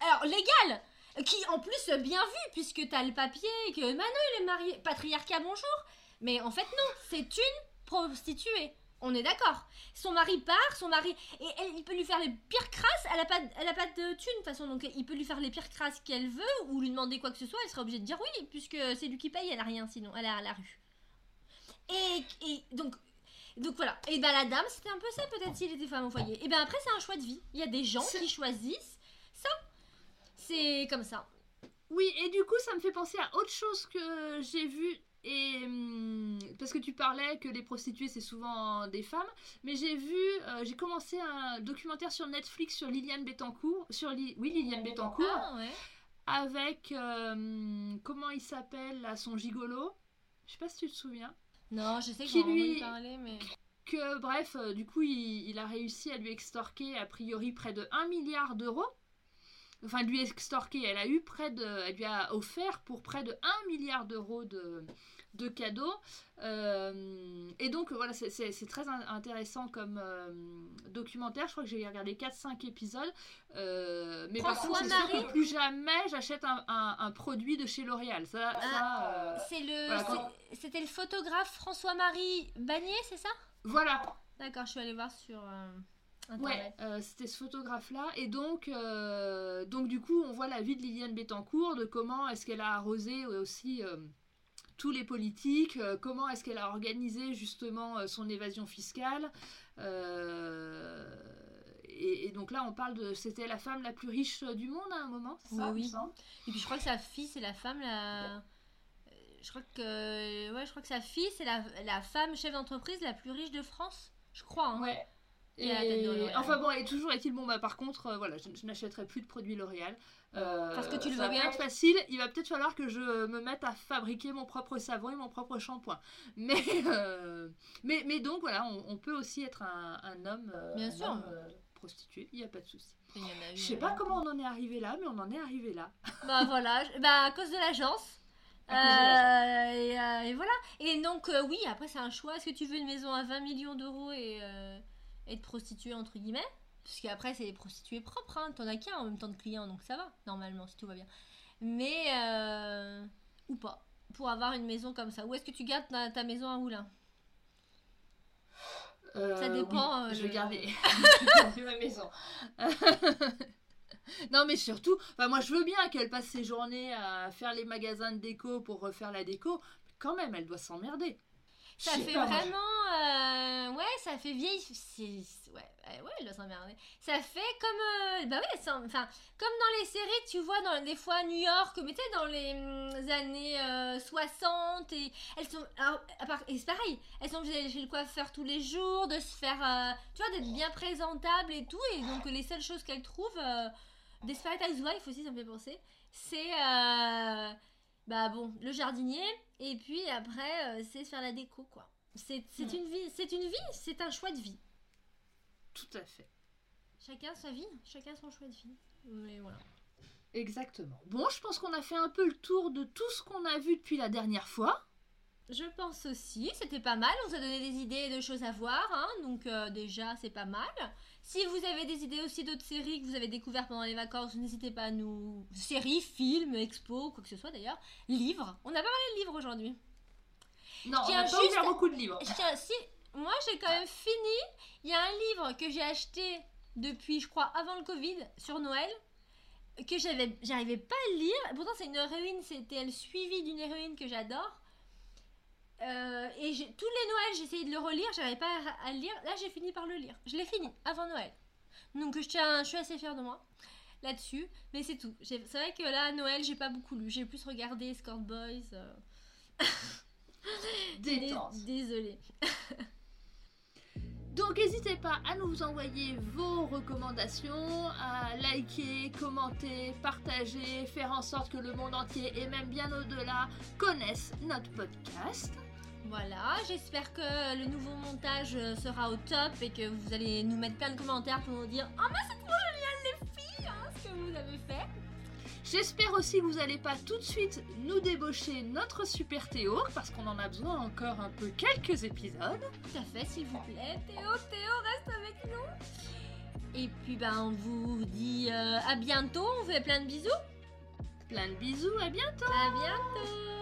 alors légal, qui en plus bien vu, puisque tu as le papier, que Manon il est marié, patriarcat bonjour. Mais en fait non, c'est une prostituée. On est d'accord. Son mari part, son mari. Et elle, il peut lui faire les pires crasses. Elle a pas, elle a pas de thune de toute façon. Donc il peut lui faire les pires crasses qu'elle veut ou lui demander quoi que ce soit. Elle sera obligée de dire oui, puisque c'est lui qui paye. Elle a rien sinon. Elle est à la rue. Et, et donc. Donc voilà. Et ben la dame, c'était un peu ça peut-être s'il était femme au foyer. Et ben après, c'est un choix de vie. Il y a des gens qui choisissent ça. C'est comme ça. Oui, et du coup, ça me fait penser à autre chose que j'ai vu. Et hum, parce que tu parlais que les prostituées c'est souvent des femmes, mais j'ai vu, euh, j'ai commencé un documentaire sur Netflix sur Liliane Bettencourt, sur Li- oui Liliane Bettencourt, Ah ouais. avec euh, comment il s'appelle là, son gigolo. Je sais pas si tu te souviens. Non, je sais que j'en lui- parler, mais. Que bref, euh, du coup, il, il a réussi à lui extorquer a priori près de 1 milliard d'euros. Enfin lui extorqué. Elle a eu près de, elle lui a offert pour près de 1 milliard d'euros de, de cadeaux. Euh, et donc voilà, c'est- très in- intéressant comme euh, documentaire. Je crois que j'ai regardé 4-5 épisodes. Euh, mais par contre, c'est sûr François-Marie que plus jamais j'achète un, un- un produit de chez L'Oréal. Ça, ça, euh, C'est le, Voilà, quand- c'est- c'était le photographe François-Marie Bagné, c'est ça? Voilà. D'accord, je suis allée voir sur Ouais, euh, c'était ce photographe-là. Et donc, euh, donc, du coup, on voit la vie de Liliane Bettencourt, de comment est-ce qu'elle a arrosé euh, aussi euh, tous les politiques, comment est-ce qu'elle a organisé justement son évasion fiscale. Et, et donc là, on parle de. C'était la femme la plus riche du monde à un moment, c'est ça Oui, Et puis je crois que sa fille, c'est la femme la. Je crois que ouais, je crois que sa fille, c'est la, la femme chef d'entreprise la plus riche de France. Je crois. hein. Ouais. Et enfin bon, et toujours est-il bon, bah par contre, euh, voilà, je, je n'achèterai plus de produits L'Oréal. Euh, Parce que tu le ça veux va bien. être facile. Il va peut-être falloir que je me mette à fabriquer mon propre savon et mon propre shampoing. Mais, euh, mais, mais donc voilà, on, on peut aussi être un, un homme, Bien un sûr. homme, prostitué. Il n'y a pas de souci. Je sais pas comment on en est arrivé là, mais on en est arrivé là. Bah voilà, bah à cause de l'agence. Euh, et, euh, et voilà. Et donc, euh, oui, après, c'est un choix. Est-ce que tu veux une maison à 20 millions d'euros et euh, être prostituée, entre guillemets Parce qu'après, c'est des prostituées propres. Hein. T'en as qu'un en même temps de clients, donc ça va, normalement, si tout va bien. Mais, euh, ou pas, pour avoir une maison comme ça. Où est-ce que tu gardes ta, ta maison à Oulin? Euh, Ça dépend, oui, euh, je vais garder ma maison. non, mais surtout, moi je veux bien qu'elle passe ses journées à faire les magasins de déco pour refaire la déco. Mais quand même, elle doit s'emmerder. Ça fait pas, vraiment. euh, ouais, ça fait vieille. Ouais, ouais, doit s'emmerder. Ça fait comme. euh, bah ouais, enfin, comme dans les séries, tu vois, dans, des fois à New York, mais tu sais, dans les hum, années euh, 60, et elles sont. Alors, et c'est pareil, elles sont obligées chez le coiffeur tous les jours, de se faire. euh, tu vois, d'être bien présentable et tout, et donc les seules choses qu'elles trouvent. Euh, Desperate Housewives aussi, ça me fait penser. C'est. Bah bon, le jardinier, et puis après, euh, c'est faire la déco, quoi. C'est c'est Mm. une vie, c'est une vie, c'est un choix de vie. Tout à fait. Chacun sa vie, chacun son choix de vie. Mais voilà. Exactement. Bon, je pense qu'on a fait un peu le tour de tout ce qu'on a vu depuis la dernière fois. Je pense aussi, c'était pas mal, on vous a donné des idées de choses à voir, hein, donc euh, déjà c'est pas mal. Si vous avez des idées aussi d'autres séries que vous avez découvertes pendant les vacances, n'hésitez pas à nous... Séries, films, expos, quoi que ce soit d'ailleurs. Livres, on a pas parlé de livres aujourd'hui. Non, on n'a pas juste- ouvert beaucoup de livres. Tiens, si, moi j'ai quand même fini. Il y a un livre que j'ai acheté depuis, je crois, avant le Covid, sur Noël, que j'avais, j'arrivais pas à lire. Pourtant, c'est une héroïne, c'était le suivi d'une héroïne que j'adore. Euh, et tous les Noëls, j'ai essayé de le relire, j'arrivais pas à, à le lire. Là, j'ai fini par le lire. Je l'ai fini avant Noël. Donc, je tiens, je suis assez fière de moi là-dessus. Mais c'est tout. C'est vrai que là, à Noël, j'ai pas beaucoup lu. J'ai plus regardé Escort Boys. euh, Détente. Désolée. Donc n'hésitez pas à nous envoyer vos recommandations, à liker, commenter, partager, faire en sorte que le monde entier et même bien au-delà connaissent notre podcast. Voilà, j'espère que le nouveau montage euh, sera au top et que vous allez nous mettre plein de commentaires pour nous dire Oh, mais c'est trop génial, les filles, hein, ce que vous avez fait. J'espère aussi que vous n'allez pas tout de suite nous débaucher notre super Théo, parce qu'on en a besoin encore un peu quelques épisodes. Tout à fait, s'il vous plaît. Théo, Théo, reste avec nous. Et puis, ben, on vous dit euh, à bientôt. On vous fait plein de bisous. Plein de bisous, à bientôt À bientôt.